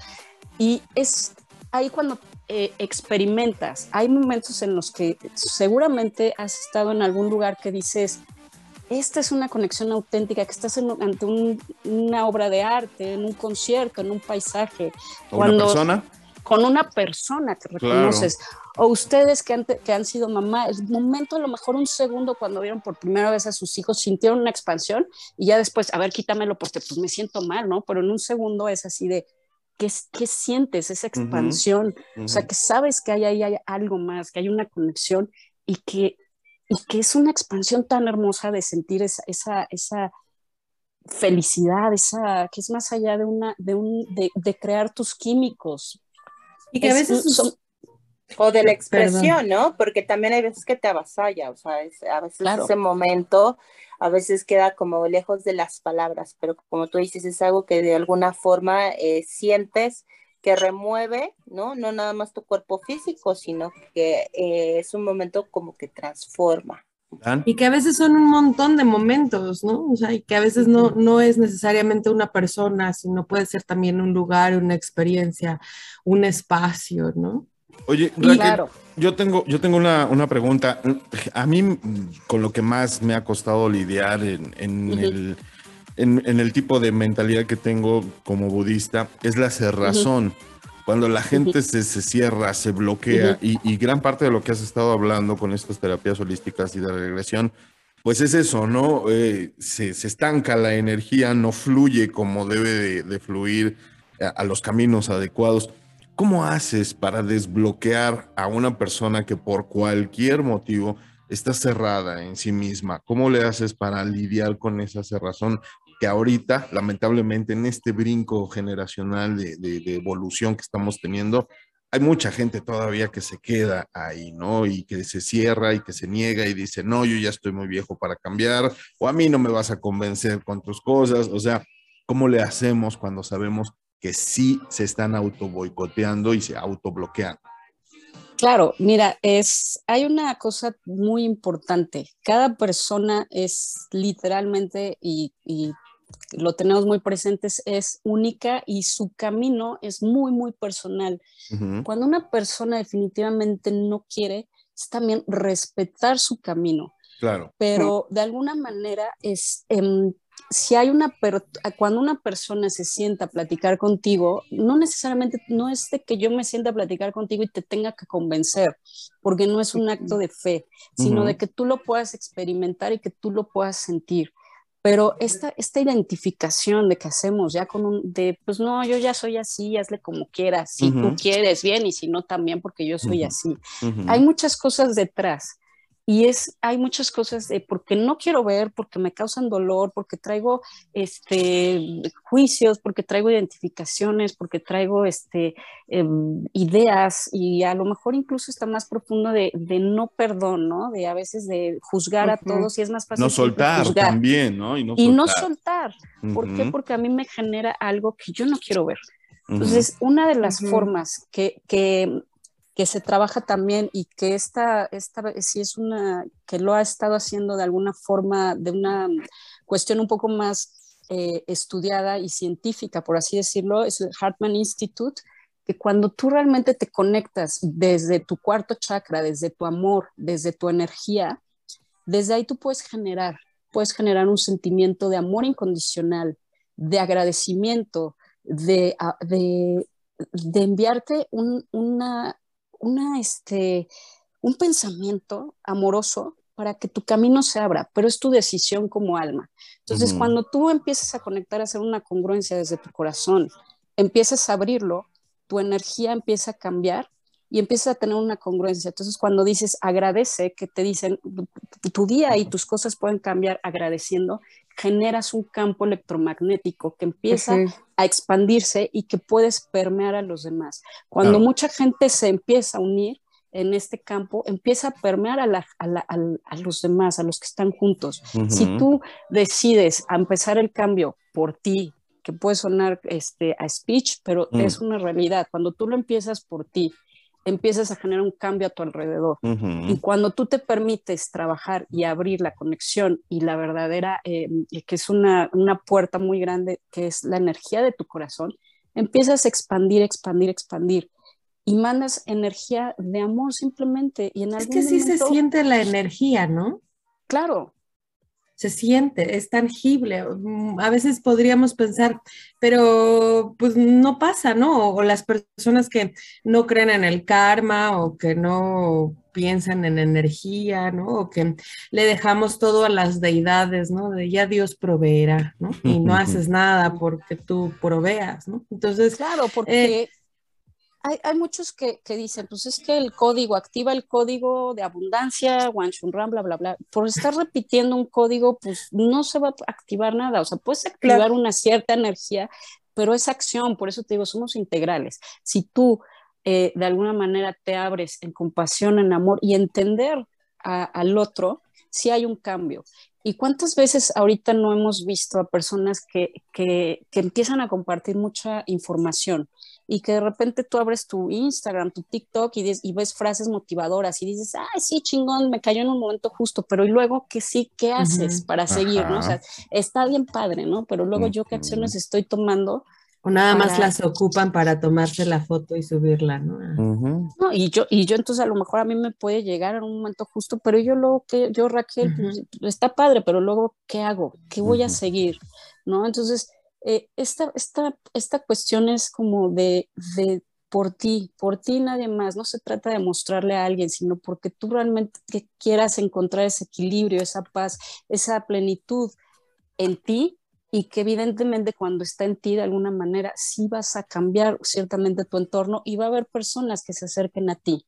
Y es ahí cuando eh, experimentas. Hay momentos en los que seguramente has estado en algún lugar que dices, esta es una conexión auténtica, que estás ante una obra de arte, en un concierto, en un paisaje. ¿Con una persona? Con una persona que reconoces. O ustedes que han, que han sido mamá, el momento, a lo mejor un segundo cuando vieron por primera vez a sus hijos, sintieron una expansión y ya después, a ver, quítamelo porque pues me siento mal, ¿no? Pero en un segundo es así de, ¿qué, qué sientes? Esa expansión. O sea, que sabes que hay, hay algo más, que hay una conexión y que y que es una expansión tan hermosa de sentir esa, esa, esa felicidad, esa, que es más allá de, una, de, un, de, crear tus químicos. Y que a veces son, o de la expresión, ¿no? Porque también hay veces que te avasalla, o sea, a veces ese momento, a veces queda como lejos de las palabras, pero como tú dices, es algo que de alguna forma eh, sientes que remueve, ¿no? No nada más tu cuerpo físico, sino que eh, es un momento como que transforma. Y que a veces son un montón de momentos, ¿no? O sea, y que a veces no, no es necesariamente una persona, sino puede ser también un lugar, una experiencia, un espacio, ¿no? Oye, Raquel, yo tengo, yo tengo una, una, pregunta. A mí, con lo que más me ha costado lidiar en, en el en, el tipo de mentalidad que tengo como budista es la cerrazón. Cuando la gente se, cierra, se bloquea y, gran parte de lo que has estado hablando con estas terapias holísticas y de regresión, pues es eso, ¿no? Eh, se, estanca la energía, no fluye como debe de, fluir a, los caminos adecuados. ¿Cómo haces para desbloquear a una persona que por cualquier motivo está cerrada en sí misma? ¿Cómo le haces para lidiar con esa cerrazón que ahorita, lamentablemente, en este brinco generacional de, evolución que estamos teniendo, hay mucha gente todavía que se queda ahí, ¿no? Y que se cierra y que se niega y dice, no, yo ya estoy muy viejo para cambiar, o a mí no me vas a convencer con tus cosas. O sea, ¿cómo le hacemos cuando sabemos que sí se están auto boicoteando y se autobloquean? Claro, mira, es, hay una cosa muy importante. Cada persona es literalmente, y, y lo tenemos muy presentes, es única y su camino es muy, muy personal. Cuando una persona definitivamente no quiere, es también respetar su camino. Claro. Pero de alguna manera es, em, si hay una, cuando una persona se sienta a platicar contigo, no necesariamente, no es de que yo me sienta a platicar contigo y te tenga que convencer, porque no es un acto de fe, sino de que tú lo puedas experimentar y que tú lo puedas sentir. Pero esta, esta identificación de que hacemos ya con un, de, pues no, yo ya soy así, hazle como quieras, si tú quieres, bien, y si no, también porque yo soy así. Hay muchas cosas detrás y es, hay muchas cosas de porque no quiero ver, porque me causan dolor, porque traigo este, juicios, porque traigo identificaciones, porque traigo este, em, ideas y a lo mejor incluso está más profundo de, de no perdón, ¿no? De a veces de juzgar a todos y es más fácil. No soltar también, ¿no? Y no soltar. Y no soltar. ¿Por qué? Porque a mí me genera algo que yo no quiero ver. Entonces, una de las formas que, que, que se trabaja también y que esta, esta sí es una, que lo ha estado haciendo de alguna forma, de una cuestión un poco más eh, estudiada y científica, por así decirlo, es el Hartman Institute, que cuando tú realmente te conectas desde tu cuarto chakra, desde tu amor, desde tu energía, desde ahí tú puedes generar, puedes generar un sentimiento de amor incondicional, de agradecimiento, de, de, de enviarte un, una, una, este, un pensamiento amoroso para que tu camino se abra, pero es tu decisión como alma. Entonces, cuando tú empiezas a conectar, a hacer una congruencia desde tu corazón, empiezas a abrirlo, tu energía empieza a cambiar y empiezas a tener una congruencia. Entonces, cuando dices agradece, que te dicen tu día y tus cosas pueden cambiar agradeciendo, generas un campo electromagnético que empieza a expandirse y que puedes permear a los demás. Cuando mucha gente se empieza a unir en este campo, empieza a permear a, a, los demás, a los que están juntos. Si tú decides empezar el cambio por ti, que puede sonar este, a speech, pero mm. es una realidad, cuando tú lo empiezas por ti, empiezas a generar un cambio a tu alrededor. Y cuando tú te permites trabajar y abrir la conexión y la verdadera, eh, que es una, una, puerta muy grande, que es la energía de tu corazón, empiezas a expandir, expandir, expandir. y mandas energía de amor simplemente. Y en es que sí se siente la energía, ¿no? Claro, se siente, es tangible. Mm, a veces podríamos pensar, pero pues no pasa, ¿no? O las personas que no creen en el karma o que no piensan en energía, ¿no? O que le dejamos todo a las deidades, ¿no? De ya Dios proveerá, ¿no? Y no [laughs] haces nada porque tú proveas, ¿no? Entonces, claro, porque eh, hay, muchos que, dicen, pues es que el código, activa el código de abundancia, Ram, bla, bla, bla. Por estar repitiendo un código, pues no se va a activar nada. O sea, puedes activar una cierta energía, pero es acción, por eso te digo, somos integrales. Si tú eh, de alguna manera te abres en compasión, en amor y entender al otro, sí hay un cambio. ¿Y cuántas veces ahorita no hemos visto a personas que, que, que empiezan a compartir mucha información? Y que de repente tú abres tu Instagram, tu TikTok y, y, ves frases motivadoras y dices, ay, sí, chingón, me cayó en un momento justo, pero y luego que sí, ¿qué haces para seguir? ¿no? O sea, está bien padre, ¿no? Pero luego yo qué acciones estoy tomando. O nada más las ocupan para tomarse la foto y subirla, ¿no? no y, yo, y yo entonces a lo mejor a mí me puede llegar en un momento justo, pero yo luego que, yo Raquel, pues, está padre, pero luego, ¿qué hago? ¿Qué voy a seguir? ¿No? Entonces, eh, esta, esta, cuestión es como de, de por ti, por ti nadie más. No se trata de mostrarle a alguien, sino porque tú realmente que quieras encontrar ese equilibrio, esa paz, esa plenitud en ti y que evidentemente cuando está en ti de alguna manera sí vas a cambiar ciertamente tu entorno y va a haber personas que se acerquen a ti.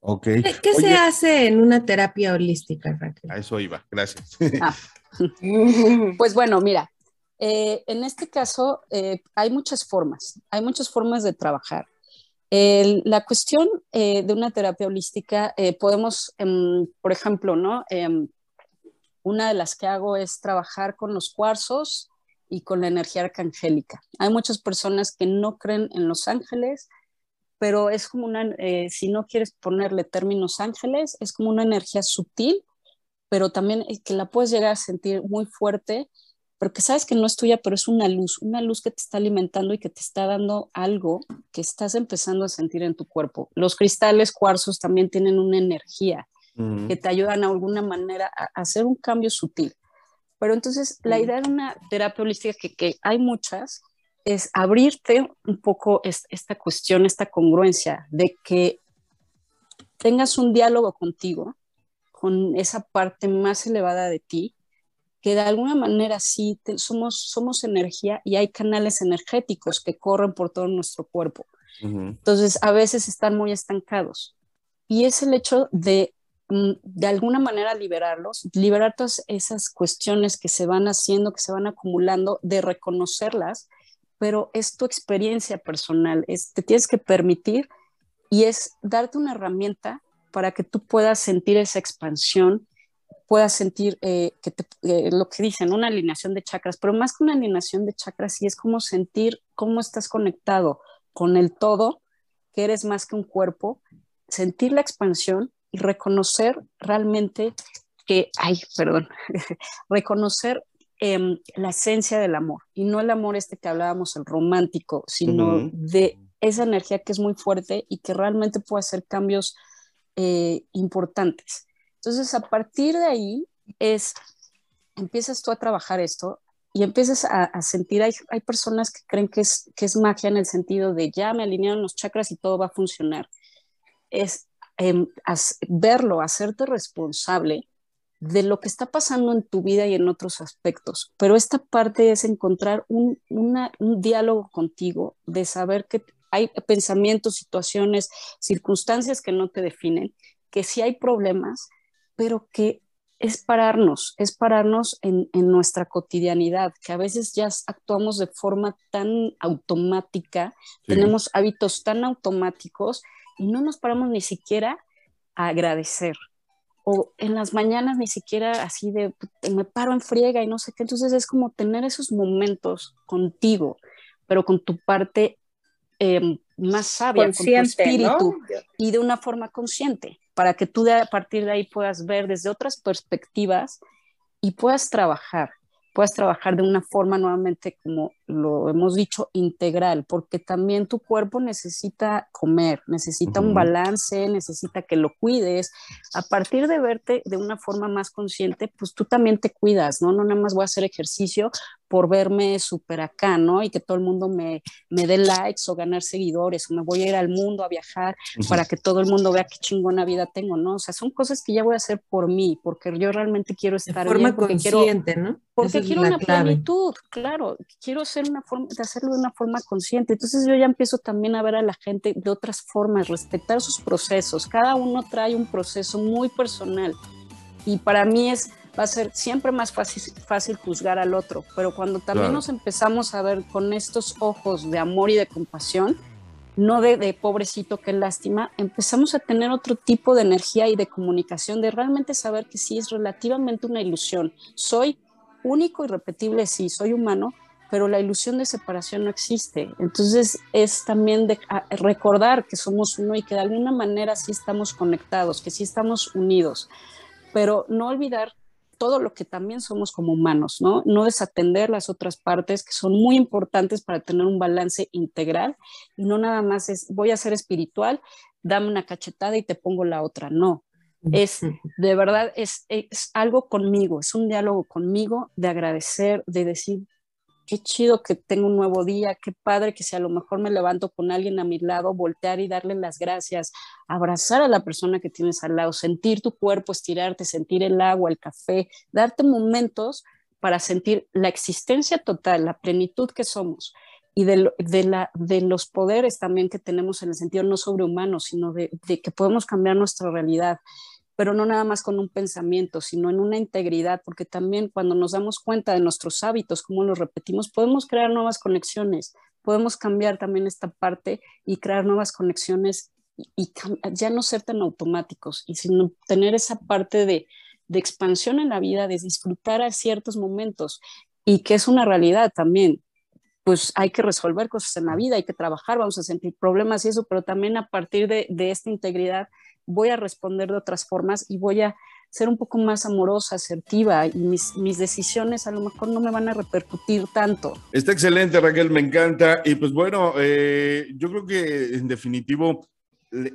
Okay. ¿Qué, se hace en una terapia holística, Raquel? A eso iba, gracias. Ah. [laughs] Pues bueno, mira, eh, en este caso, eh, hay muchas formas, hay muchas formas de trabajar. la cuestión eh, de una terapia holística, podemos, em, por ejemplo, ¿no? Em, una de las que hago es trabajar con los cuarzos y con la energía arcangélica. Hay muchas personas que no creen en los ángeles, pero es como una, si no quieres ponerle términos ángeles, es como una energía sutil, pero también que la puedes llegar a sentir muy fuerte porque sabes que no es tuya, pero es una luz, una luz que te está alimentando y que te está dando algo que estás empezando a sentir en tu cuerpo. Los cristales cuarzos también tienen una energía que te ayudan a alguna manera a, hacer un cambio sutil. Pero entonces la idea de una terapia holística, que, que hay muchas, es abrirte un poco esta cuestión, esta congruencia de que tengas un diálogo contigo, con esa parte más elevada de ti, que de alguna manera sí somos, somos energía y hay canales energéticos que corren por todo nuestro cuerpo. Entonces, a veces están muy estancados. Y es el hecho de, mm, de alguna manera, liberarlos, liberar todas esas cuestiones que se van haciendo, que se van acumulando, de reconocerlas, pero es tu experiencia personal, es, te tienes que permitir y es darte una herramienta para que tú puedas sentir esa expansión puedas sentir eh, que eh, lo que dicen, una alineación de chakras, pero más que una alineación de chakras, sí es como sentir cómo estás conectado con el todo, que eres más que un cuerpo, sentir la expansión y reconocer realmente que, ay, perdón, [laughs] reconocer em, la esencia del amor, y no el amor este que hablábamos, el romántico, sino de esa energía que es muy fuerte y que realmente puede hacer cambios eh, importantes. Entonces, a partir de ahí es, empiezas tú a trabajar esto y empiezas a, sentir, hay, hay, personas que creen que es, que es magia en el sentido de ya me alinearon los chakras y todo va a funcionar. Es em, verlo, hacerte responsable de lo que está pasando en tu vida y en otros aspectos. Pero esta parte es encontrar un, un diálogo contigo, de saber que hay pensamientos, situaciones, circunstancias que no te definen, que si hay problemas, pero que es pararnos, es pararnos en, nuestra cotidianidad, que a veces ya actuamos de forma tan automática, tenemos hábitos tan automáticos y no nos paramos ni siquiera a agradecer. O en las mañanas ni siquiera así de me paro en friega y no sé qué. Entonces es como tener esos momentos contigo, pero con tu parte em, más sabia, con tu espíritu y de una forma consciente para que tú de, a partir de ahí puedas ver desde otras perspectivas y puedas trabajar, puedas trabajar de una forma nuevamente como lo hemos dicho, integral, porque también tu cuerpo necesita comer, necesita un balance, necesita que lo cuides. A partir de verte de una forma más consciente, pues tú también te cuidas, ¿no? No nada más voy a hacer ejercicio por verme súper acá, ¿no? Y que todo el mundo me, me dé likes o ganar seguidores, o me voy a ir al mundo a viajar para que todo el mundo vea qué chingona vida tengo, ¿no? O sea, son cosas que ya voy a hacer por mí, porque yo realmente quiero estar de forma consciente, ¿no? Porque quiero una plenitud, claro, quiero hacer una forma, de hacerlo de una forma consciente. Entonces yo ya empiezo también a ver a la gente de otras formas, respetar sus procesos. Cada uno trae un proceso muy personal. Y para mí es, va a ser siempre más fácil, fácil juzgar al otro. Pero cuando también nos empezamos a ver con estos ojos de amor y de compasión, no de, de, pobrecito, qué lástima, empezamos a tener otro tipo de energía y de comunicación, de realmente saber que sí es relativamente una ilusión. Soy único y repetible, sí, soy humano, pero la ilusión de separación no existe. Entonces es también de recordar que somos uno y que de alguna manera sí estamos conectados, que sí estamos unidos, pero no olvidar todo lo que también somos como humanos, ¿no? No desatender las otras partes que son muy importantes para tener un balance integral y no nada más es voy a ser espiritual, dame una cachetada y te pongo la otra, no. Es de verdad, es, es algo conmigo, es un diálogo conmigo de agradecer, de decir, qué chido que tengo un nuevo día, qué padre que si a lo mejor me levanto con alguien a mi lado, voltear y darle las gracias, abrazar a la persona que tienes al lado, sentir tu cuerpo, estirarte, sentir el agua, el café, darte momentos para sentir la existencia total, la plenitud que somos y de, los poderes también que tenemos en el sentido no sobrehumano, sino de que podemos cambiar nuestra realidad pero no nada más con un pensamiento, sino en una integridad, porque también cuando nos damos cuenta de nuestros hábitos, cómo los repetimos, podemos crear nuevas conexiones, podemos cambiar también esta parte y crear nuevas conexiones y, ya no ser tan automáticos, y sino tener esa parte de, de expansión en la vida, de disfrutar a ciertos momentos y que es una realidad también pues hay que resolver cosas en la vida, hay que trabajar, vamos a sentir problemas y eso, pero también a partir de, de esta integridad voy a responder de otras formas y voy a ser un poco más amorosa, asertiva y mis, mis, decisiones a lo mejor no me van a repercutir tanto. Está excelente, Raquel, me encanta. Y pues bueno, eh, yo creo que en definitivo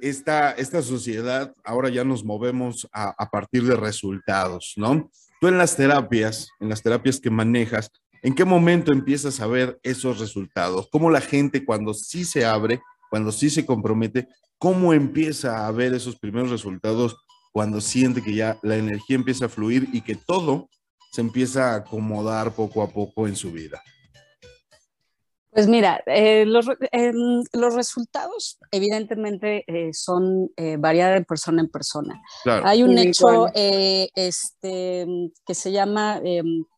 esta, esta sociedad ahora ya nos movemos a, a partir de resultados, ¿no? Tú en las terapias, en las terapias que manejas, ¿en qué momento empiezas a ver esos resultados? ¿Cómo la gente cuando sí se abre, cuando sí se compromete, cómo empieza a ver esos primeros resultados cuando siente que ya la energía empieza a fluir y que todo se empieza a acomodar poco a poco en su vida? Pues mira, eh, los, em, los, resultados evidentemente eh, son eh, variados de persona en persona. Hay un hecho este, que se llama,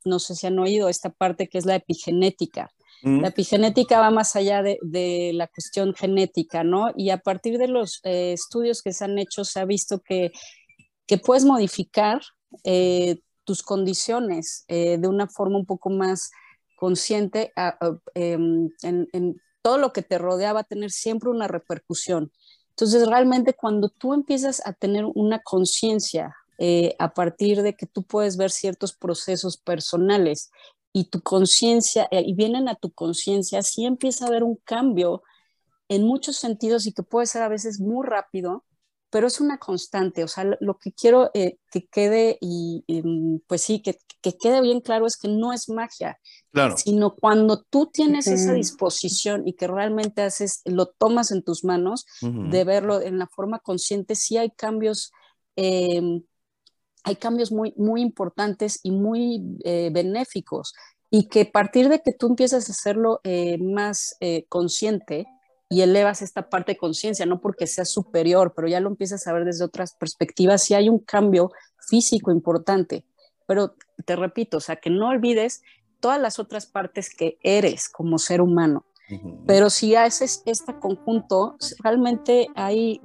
no sé si han oído esta parte que es la epigenética. La epigenética va más allá de, la cuestión genética, ¿no? Y a partir de los eh, estudios que se han hecho, se ha visto que, que puedes modificar eh, tus condiciones eh, de una forma un poco más consciente em, en, todo lo que te rodea va a tener siempre una repercusión. Entonces, realmente cuando tú empiezas a tener una conciencia a partir de que tú puedes ver ciertos procesos personales y tu conciencia, eh, y vienen a tu conciencia, sí empieza a haber un cambio en muchos sentidos y que puede ser a veces muy rápido, pero es una constante. O sea, lo, que quiero eh, que quede, y, mm, pues sí, que, que, quede bien claro es que no es magia, claro. sino cuando tú tienes esa disposición y que realmente haces, lo tomas en tus manos, de verlo en la forma consciente, sí hay cambios. Eh, hay cambios muy, muy importantes y muy eh, benéficos y que a partir de que tú empiezas a hacerlo eh, más eh, consciente y elevas esta parte de conciencia, no porque sea superior, pero ya lo empiezas a ver desde otras perspectivas, sí hay un cambio físico importante. Pero te repito, o sea, que no olvides todas las otras partes que eres como ser humano. Pero si haces este conjunto, realmente hay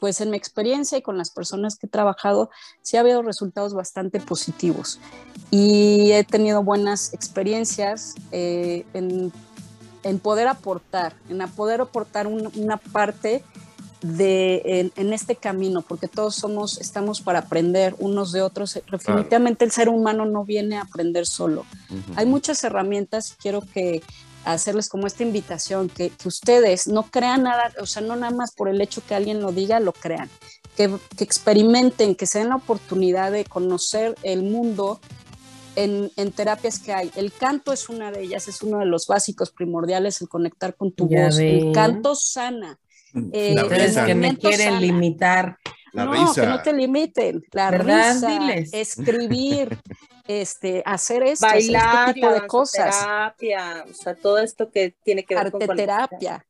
pues en mi experiencia y con las personas que he trabajado, sí ha habido resultados bastante positivos. Y he tenido buenas experiencias eh, en, poder aportar, en poder aportar una parte de, en, este camino, porque todos somos, estamos para aprender unos de otros. Definitivamente el ser humano no viene a aprender solo. Hay muchas herramientas, quiero que hacerles como esta invitación, que, ustedes no crean nada, o sea, no nada más por el hecho que alguien lo diga, lo crean, que, que experimenten, que se den la oportunidad de conocer el mundo en, en, terapias que hay. El canto es una de ellas, es uno de los básicos primordiales, el conectar con tu voz. El canto sana. Eh, que me quieren limitar. La no, que no te limiten. La risa, escribir, [laughs] este, hacer esto, bailar, este tipo de cosas. Terapia, o sea, todo esto que tiene que ver Arte con terapia.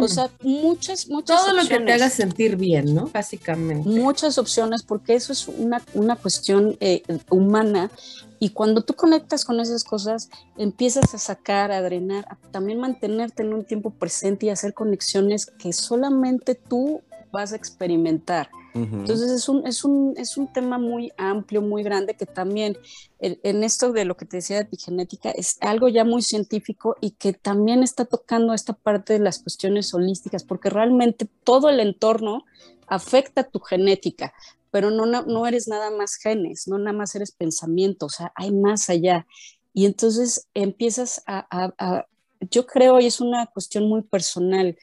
O sea, muchas, muchas Todo lo que te haga sentir bien, ¿no? Básicamente. Muchas opciones, porque eso es una, una cuestión eh, humana. Y cuando tú conectas con esas cosas, empiezas a sacar, a drenar, a también mantenerte en un tiempo presente y hacer conexiones que solamente tú vas a experimentar. Entonces es un, es, un, es un tema muy amplio, muy grande, que también en esto de lo que te decía de epigenética es algo ya muy científico y que también está tocando esta parte de las cuestiones holísticas, porque realmente todo el entorno afecta tu genética, pero no, no, eres nada más genes, no nada más eres pensamiento, o sea, hay más allá. Y entonces empiezas a, a yo creo, y es una cuestión muy personal,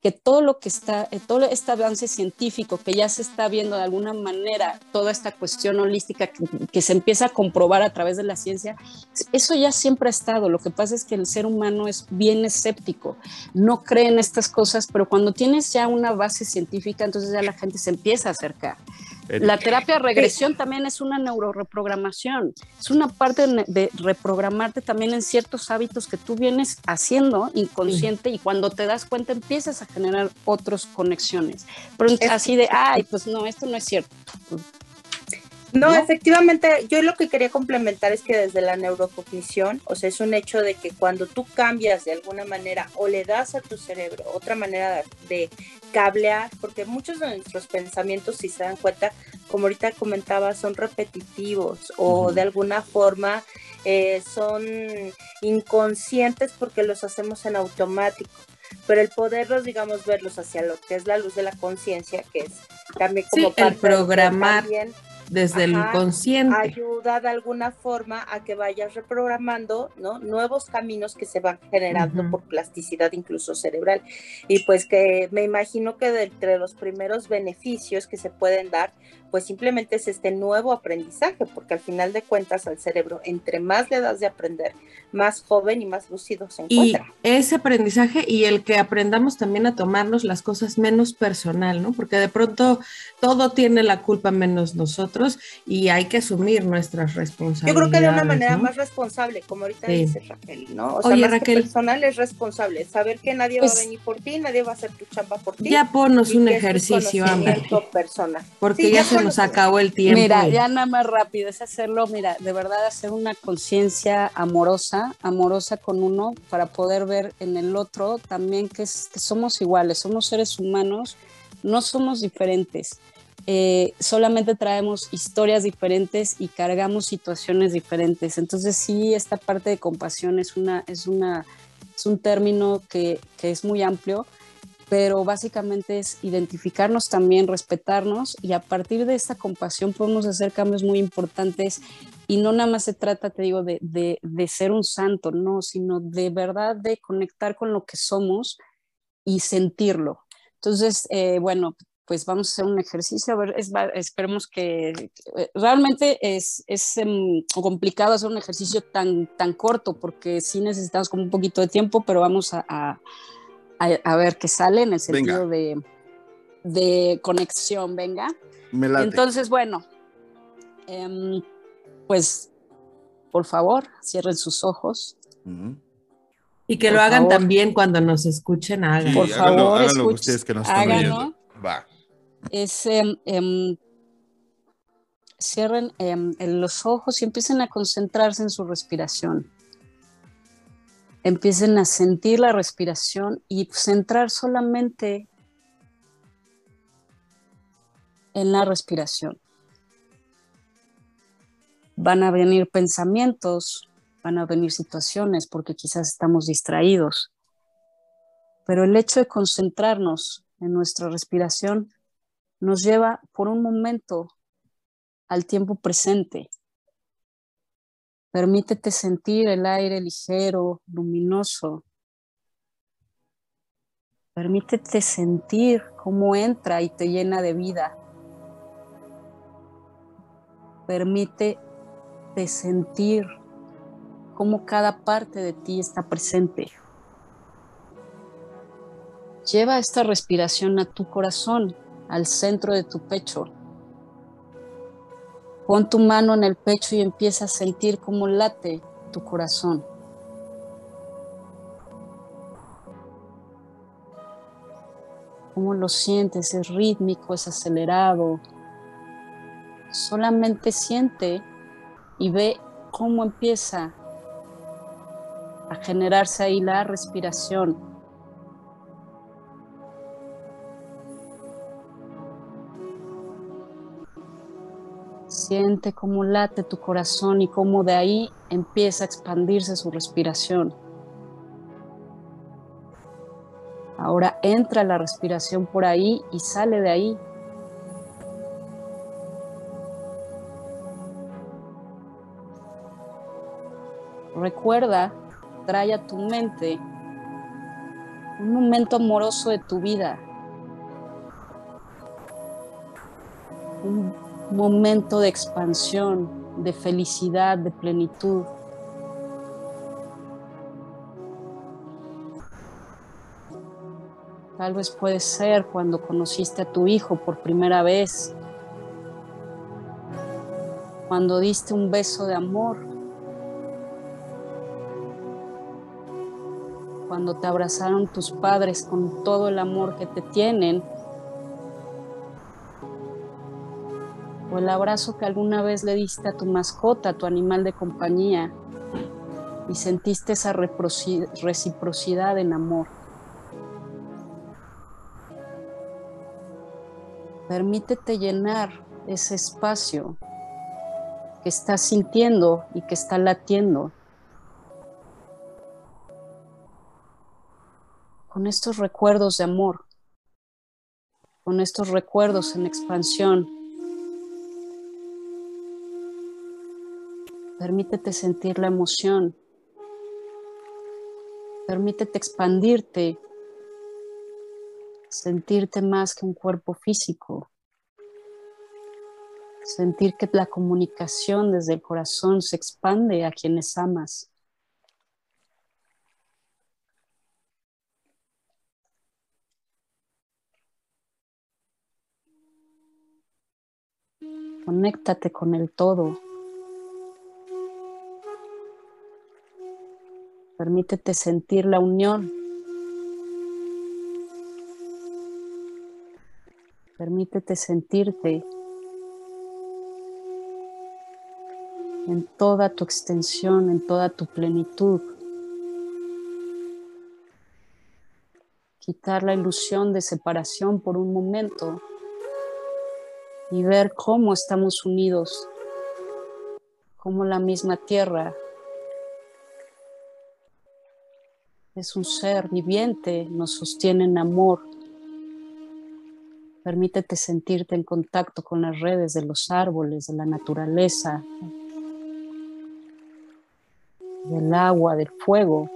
que todo lo que está, eh, todo este avance científico que ya se está viendo de alguna manera, toda esta cuestión holística que, se empieza a comprobar a través de la ciencia, eso ya siempre ha estado. Lo que pasa es que el ser humano es bien escéptico, no cree en estas cosas, pero cuando tienes ya una base científica, entonces ya la gente se empieza a acercar. La terapia regresión también es una neuroreprogramación, es una parte de reprogramarte también en ciertos hábitos que tú vienes haciendo inconsciente y cuando te das cuenta empiezas a generar otras conexiones. Pero así de, ay, pues no, esto no es cierto. No, efectivamente, yo lo que quería complementar es que desde la neurocognición, o sea, es un hecho de que cuando tú cambias de alguna manera o le das a tu cerebro otra manera de, cablear, porque muchos de nuestros pensamientos, si se dan cuenta, como ahorita comentaba, son repetitivos o de alguna forma eh, son inconscientes porque los hacemos en automático. Pero el poderlos, digamos, verlos hacia lo que es la luz de la conciencia, que es también como parte el programar desde el inconsciente. Ayuda de alguna forma a que vayas reprogramando ¿no? nuevos caminos que se van generando por plasticidad incluso cerebral. Y pues que me imagino que de entre los primeros beneficios que se pueden dar, pues simplemente es este nuevo aprendizaje, porque al final de cuentas al cerebro, entre más le das de aprender, más joven y más lúcido se encuentra. Y ese aprendizaje y el que aprendamos también a tomarnos las cosas menos personal, ¿no? Porque de pronto todo tiene la culpa menos nosotros y hay que asumir nuestras responsabilidades. Yo creo que de una manera más responsable, como ahorita dice Raquel, ¿no? O sea, más Raquel, personal es responsable, saber que nadie va a pues venir por ti, nadie va a hacer tu chamba por ti. Ya ponos un ejercicio, Amber. Personal. Porque ya, se nos acabó el tiempo. Mira, ya nada más rápido, es hacerlo, mira, de verdad hacer una conciencia amorosa, amorosa con uno, para poder ver en el otro también que, es, que somos iguales, somos seres humanos, no somos diferentes. Eh, solamente traemos historias diferentes y cargamos situaciones diferentes. Entonces sí, esta parte de compasión es, una, es, una, es un término que, que es muy amplio, pero básicamente es identificarnos también, respetarnos y a partir de esta compasión podemos hacer cambios muy importantes y no nada más se trata, te digo, de, de, de, ser un santo, no, sino de verdad de conectar con lo que somos y sentirlo. Entonces, eh, bueno, pues vamos a hacer un ejercicio, a ver, esperemos que eh, realmente es, es em, complicado hacer un ejercicio tan, tan corto porque sí necesitamos como un poquito de tiempo, pero vamos a, a, ver qué sale en el sentido de, de, conexión, venga. Entonces, bueno, em, pues por favor, cierren sus ojos. Y que lo hagan también cuando nos escuchen, hagan. por favor, háganlo, ustedes que nos están háganlo. Va es em, em, cierren em, los ojos y empiecen a concentrarse en su respiración. Empiecen a sentir la respiración y centrar solamente en la respiración. Van a venir pensamientos, van a venir situaciones porque quizás estamos distraídos, pero el hecho de concentrarnos en nuestra respiración nos lleva por un momento al tiempo presente. Permítete sentir el aire ligero, luminoso. Permítete sentir cómo entra y te llena de vida. Permítete sentir cómo cada parte de ti está presente. Lleva esta respiración a tu corazón, al centro de tu pecho. Pon tu mano en el pecho y empieza a sentir cómo late tu corazón. ¿Cómo lo sientes? ¿Es rítmico? ¿Es acelerado? Solamente siente y ve cómo empieza a generarse ahí la respiración Siente cómo late tu corazón y cómo de ahí empieza a expandirse su respiración. Ahora entra la respiración por ahí y sale de ahí. Recuerda, trae a tu mente un momento amoroso de tu vida. Un momento de expansión, de felicidad, de plenitud. Tal vez puede ser cuando conociste a tu hijo por primera vez, cuando diste un beso de amor, cuando te abrazaron tus padres con todo el amor que te tienen o el abrazo que alguna vez le diste a tu mascota, a tu animal de compañía, y sentiste esa reciprocidad en amor. Permítete llenar ese espacio que estás sintiendo y que está latiendo con estos recuerdos de amor, con estos recuerdos en expansión Permítete sentir la emoción. Permítete expandirte, sentirte más que un cuerpo físico. Sentir que la comunicación desde el corazón se expande a quienes amas. Conéctate con el todo. Permítete sentir la unión. Permítete sentirte en toda tu extensión, en toda tu plenitud. Quitar la ilusión de separación por un momento y ver cómo estamos unidos, como la misma tierra es un ser viviente, nos sostiene en amor. Permítete sentirte en contacto con las redes de los árboles, de la naturaleza, del agua, del fuego,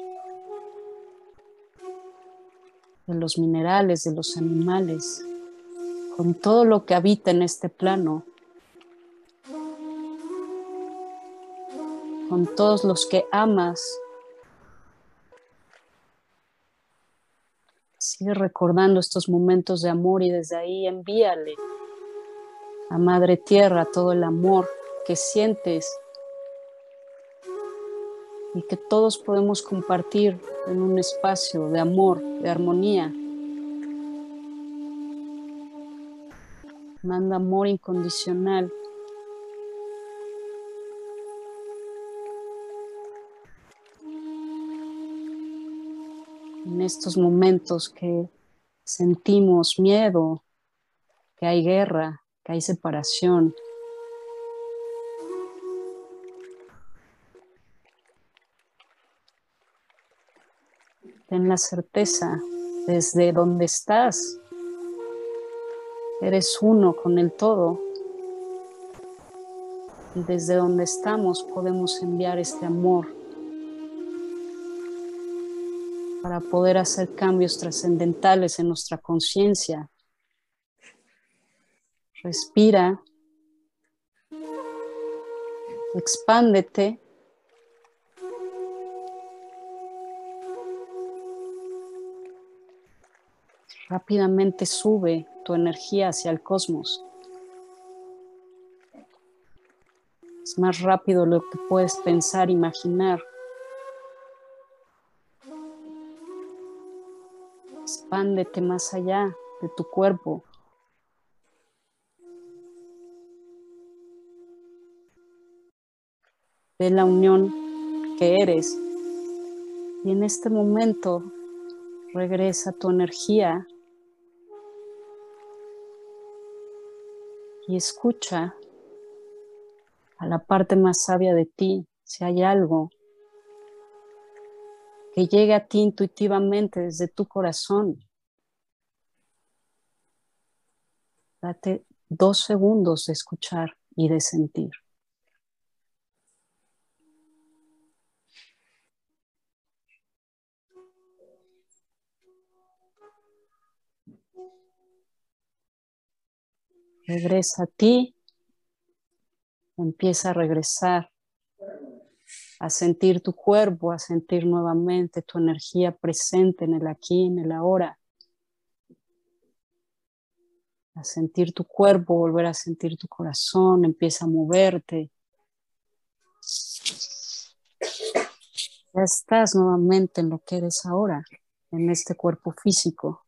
de los minerales, de los animales, con todo lo que habita en este plano, con todos los que amas Sigue recordando estos momentos de amor y desde ahí envíale a Madre Tierra todo el amor que sientes y que todos podemos compartir en un espacio de amor, de armonía. Manda amor incondicional en estos momentos que sentimos miedo, que hay guerra, que hay separación. Ten la certeza desde donde estás Eres uno con el todo. Y desde donde estamos podemos enviar este amor para poder hacer cambios trascendentales en nuestra conciencia. Respira. Expándete. Rápidamente sube tu energía hacia el cosmos. Es más rápido lo que puedes pensar, imaginar. Más allá de tu cuerpo. De la unión que eres. Y en este momento regresa tu energía y escucha a la parte más sabia de ti si hay algo que llegue a ti intuitivamente desde tu corazón. Date dos segundos de escuchar y de sentir. Regresa a ti. Empieza a regresar, a sentir tu cuerpo, a sentir nuevamente tu energía presente en el aquí, en el ahora. A sentir tu cuerpo, volver a sentir tu corazón, empieza a moverte. Ya estás nuevamente en lo que eres ahora, en este cuerpo físico.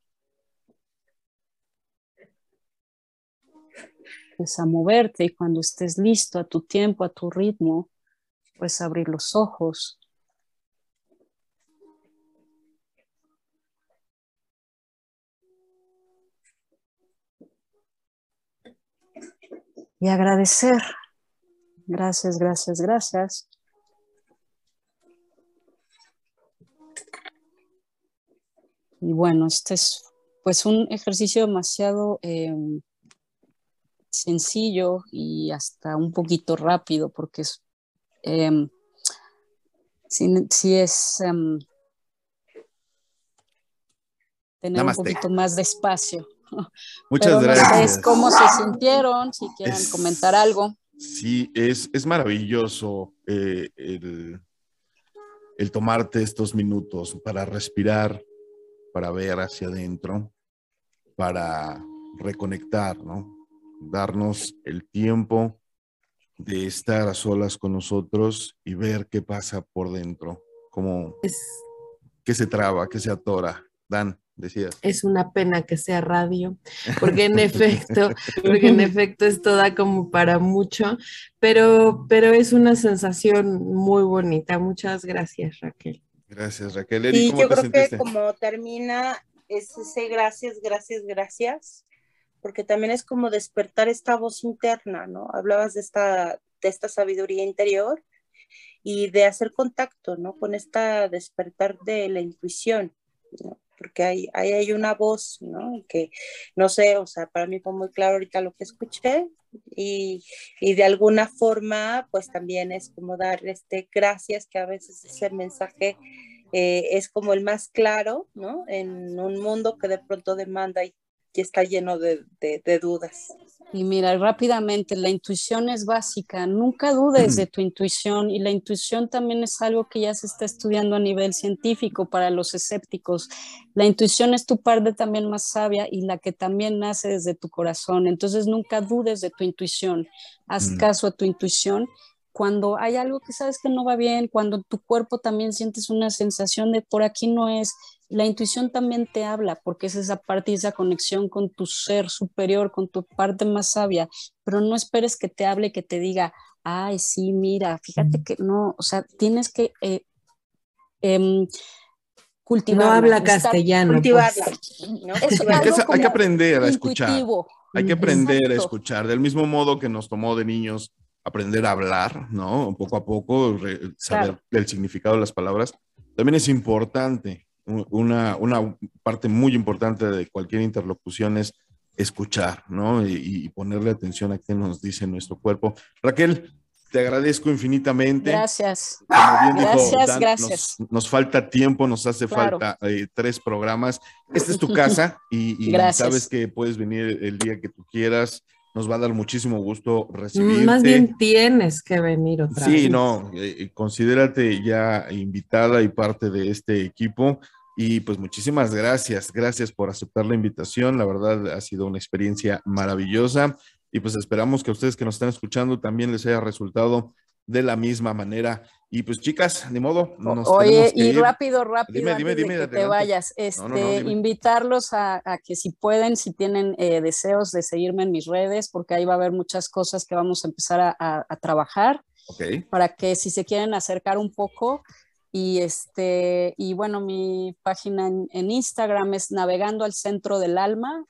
a moverte y cuando estés listo a tu tiempo, a tu ritmo, puedes abrir los ojos. Y agradecer. Gracias, gracias, gracias. Y bueno, este es pues un ejercicio demasiado em, sencillo y hasta un poquito rápido, porque es, em, si, es em, tener un poquito más de espacio. [laughs] Muchas gracias. cómo se sintieron, si quieren comentar algo. Sí, es, es maravilloso eh, el, el tomarte estos minutos para respirar, para ver hacia adentro, para reconectar, ¿no? darnos el tiempo de estar a solas con nosotros y ver qué pasa por dentro, como es, qué se traba, qué se atora. Dan, decías. Es una pena que sea radio, porque en efecto, [laughs] porque en efecto esto da como para mucho, pero, pero es una sensación muy bonita. Muchas gracias, Raquel. Gracias, Raquel. y yo creo que como termina es ese gracias, gracias, gracias porque también es como despertar esta voz interna, ¿no? Hablabas de esta, de esta sabiduría interior y de hacer contacto, ¿no? Con esta despertar de la intuición, ¿no? Porque ahí hay, hay, una voz, ¿no? Que no sé, o sea, para mí fue muy claro ahorita lo que escuché y, y de alguna forma, pues también es como dar este gracias, que a veces ese mensaje eh, es como el más claro, ¿no? En un mundo que de pronto demanda y y está lleno de, dudas. Y mira, rápidamente, la intuición es básica, nunca dudes de tu intuición y la intuición también es algo que ya se está estudiando a nivel científico para los escépticos. La intuición es tu parte también más sabia y la que también nace desde tu corazón, entonces nunca dudes de tu intuición, haz mm. caso a tu intuición cuando hay algo que sabes que no va bien, cuando tu cuerpo también sientes una sensación de por aquí no es, la intuición también te habla porque es esa parte y esa conexión con tu ser superior, con tu parte más sabia, pero no esperes que te hable, que te diga, ay, sí, mira, fíjate que no, o sea, tienes que eh, em, cultivar. No habla castellano. Pues. Hay, que, aprender a escuchar. Hay que aprender a escuchar. Del mismo modo que nos tomó de niños aprender a hablar, ¿no? Poco a poco, saber el significado de las palabras. También es importante una, una parte muy importante de cualquier interlocución es escuchar, ¿no? Y, ponerle atención a qué nos dice nuestro cuerpo. Raquel, te agradezco infinitamente. Gracias. gracias, gracias. Nos, falta tiempo, nos hace falta eh, tres programas. Esta es tu casa y, [laughs] sabes que puedes venir el día que tú quieras. Nos va a dar muchísimo gusto recibirte. Más bien tienes que venir otra vez. Sí, no, eh, considérate ya invitada y parte de este equipo. Y pues muchísimas gracias, gracias por aceptar la invitación. La verdad ha sido una experiencia maravillosa y pues esperamos que a ustedes que nos están escuchando también les haya resultado de la misma manera. Y pues chicas, ni modo. Nos Oye, y rápido, rápido, dime, dime, que te vayas, este, invitarlos a, que si pueden, si tienen eh, deseos de seguirme en mis redes, porque ahí va a haber muchas cosas que vamos a empezar a, a trabajar. Okay. Para que si se quieren acercar un poco, y, este, y bueno, mi página en, Instagram es Navegando al Centro del Alma.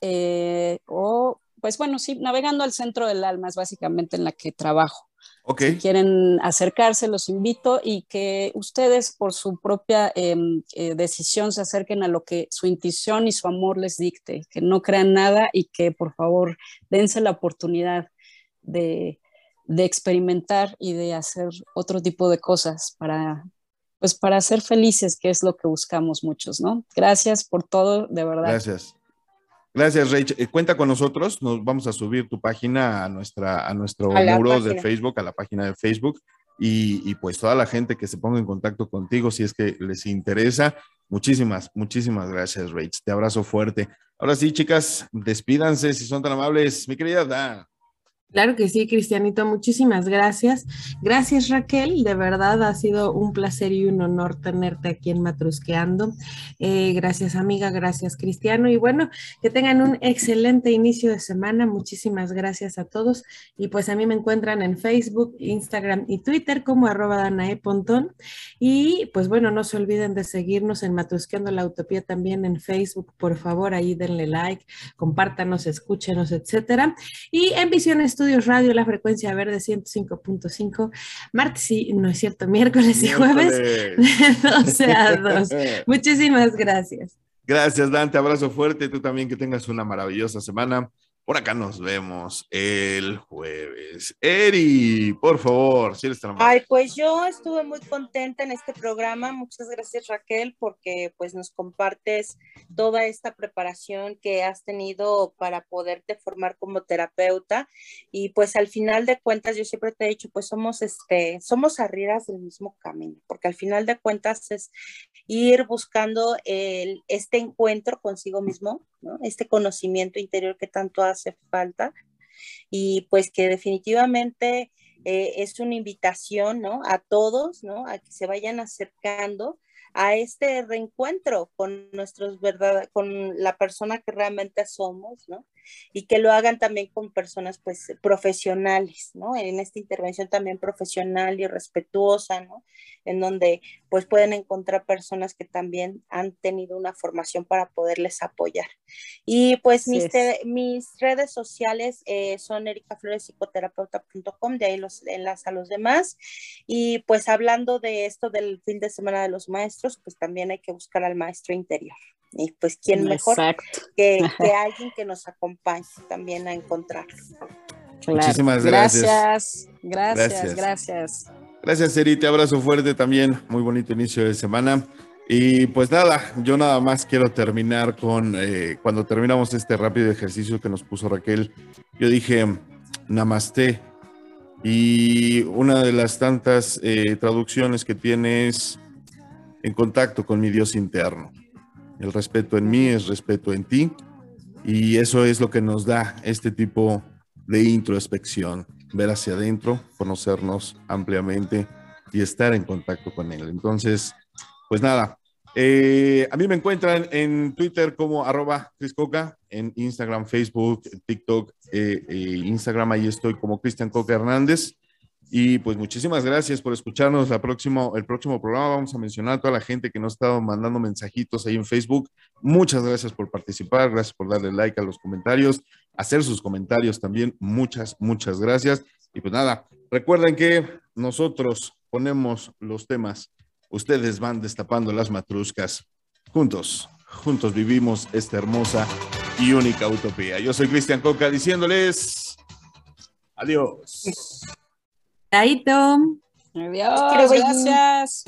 Eh, o, pues bueno, sí, Navegando al Centro del Alma es básicamente en la que trabajo. Okay. Si quieren acercarse, los invito y que ustedes por su propia em, eh, decisión se acerquen a lo que su intuición y su amor les dicte, que no crean nada y que por favor dense la oportunidad de, de experimentar y de hacer otro tipo de cosas para, pues para ser felices, que es lo que buscamos muchos, ¿no? Gracias por todo, de verdad. Gracias. Gracias, Rach. Eh, cuenta con nosotros. Nos vamos a subir tu página a, nuestra, a nuestro muro de Facebook, a la página de Facebook. Y, y, pues toda la gente que se ponga en contacto contigo, si es que les interesa. Muchísimas, muchísimas gracias, Rach. Te abrazo fuerte. Ahora sí, chicas, despídanse si son tan amables. Mi querida Dan. Claro que sí, Cristianito, muchísimas gracias. Gracias Raquel, de verdad ha sido un placer y un honor tenerte aquí en Matrusqueando. Eh, gracias amiga, gracias Cristiano y bueno, que tengan un excelente inicio de semana. Muchísimas gracias a todos y pues a mí me encuentran en Facebook, Instagram y Twitter como arroba Danae Pontón y pues bueno, no se olviden de seguirnos en Matrusqueando la Utopía también en Facebook, por favor, ahí denle like, compártanos, escúchenos, etcétera. Y en Visiones Estudios Radio, la frecuencia verde 105.5, martes y, no es cierto, miércoles y jueves, [laughs] de 12 a 2. [laughs] Muchísimas gracias. Gracias, Dante. Abrazo fuerte. Tú también que tengas una maravillosa semana. Por acá nos vemos el jueves. Eri, por favor, si eres tan Ay, pues yo estuve muy contenta en este programa. Muchas gracias, Raquel, porque pues nos compartes toda esta preparación que has tenido para poderte formar como terapeuta. Y pues al final de cuentas, yo siempre te he dicho, pues somos este, somos arrieras del mismo camino, porque al final de cuentas es ir buscando el, este encuentro consigo mismo, ¿no? Este conocimiento interior que tanto hace falta y pues que definitivamente eh, es una invitación, ¿no? A todos, ¿no? A que se vayan acercando a este reencuentro con nuestros verdad, con la persona que realmente somos, ¿no? Y que lo hagan también con personas, pues, profesionales, ¿no? En esta intervención también profesional y respetuosa, ¿no? En donde, pues, pueden encontrar personas que también han tenido una formación para poderles apoyar. Y, pues, mis, mis, redes sociales eh, son ericaflorespsicoterapeuta.com, de ahí los enlazo a los demás. Y, pues, hablando de esto del fin de semana de los maestros, pues también hay que buscar al maestro interior. Y pues, ¿quién mejor que, [laughs] alguien que nos acompañe también a encontrarlo? Muchísimas gracias. Gracias, gracias, gracias. Gracias, Eri, te abrazo fuerte también. Muy bonito inicio de semana. Y pues nada, yo nada más quiero terminar con, eh, cuando terminamos este rápido ejercicio que nos puso Raquel, yo dije, namaste. Y una de las tantas eh, traducciones que tiene es en contacto con mi Dios interno. El respeto en mí es respeto en ti y eso es lo que nos da este tipo de introspección, ver hacia adentro, conocernos ampliamente y estar en contacto con Él. Entonces, pues nada, eh, a mí me encuentran en Twitter como arroba Coca, en Instagram, Facebook, TikTok, eh, eh, Instagram, ahí estoy como Cristian Coca Hernández. Y pues muchísimas gracias por escucharnos. La próximo, el próximo programa vamos a mencionar a toda la gente que nos ha estado mandando mensajitos ahí en Facebook. Muchas gracias por participar, gracias por darle like a los comentarios, hacer sus comentarios también. Muchas, muchas gracias. Y pues nada, recuerden que nosotros ponemos los temas, ustedes van destapando las matruscas. Juntos, juntos vivimos esta hermosa y única utopía. Yo soy Cristian Coca diciéndoles adiós. Chaito. Adiós, gracias.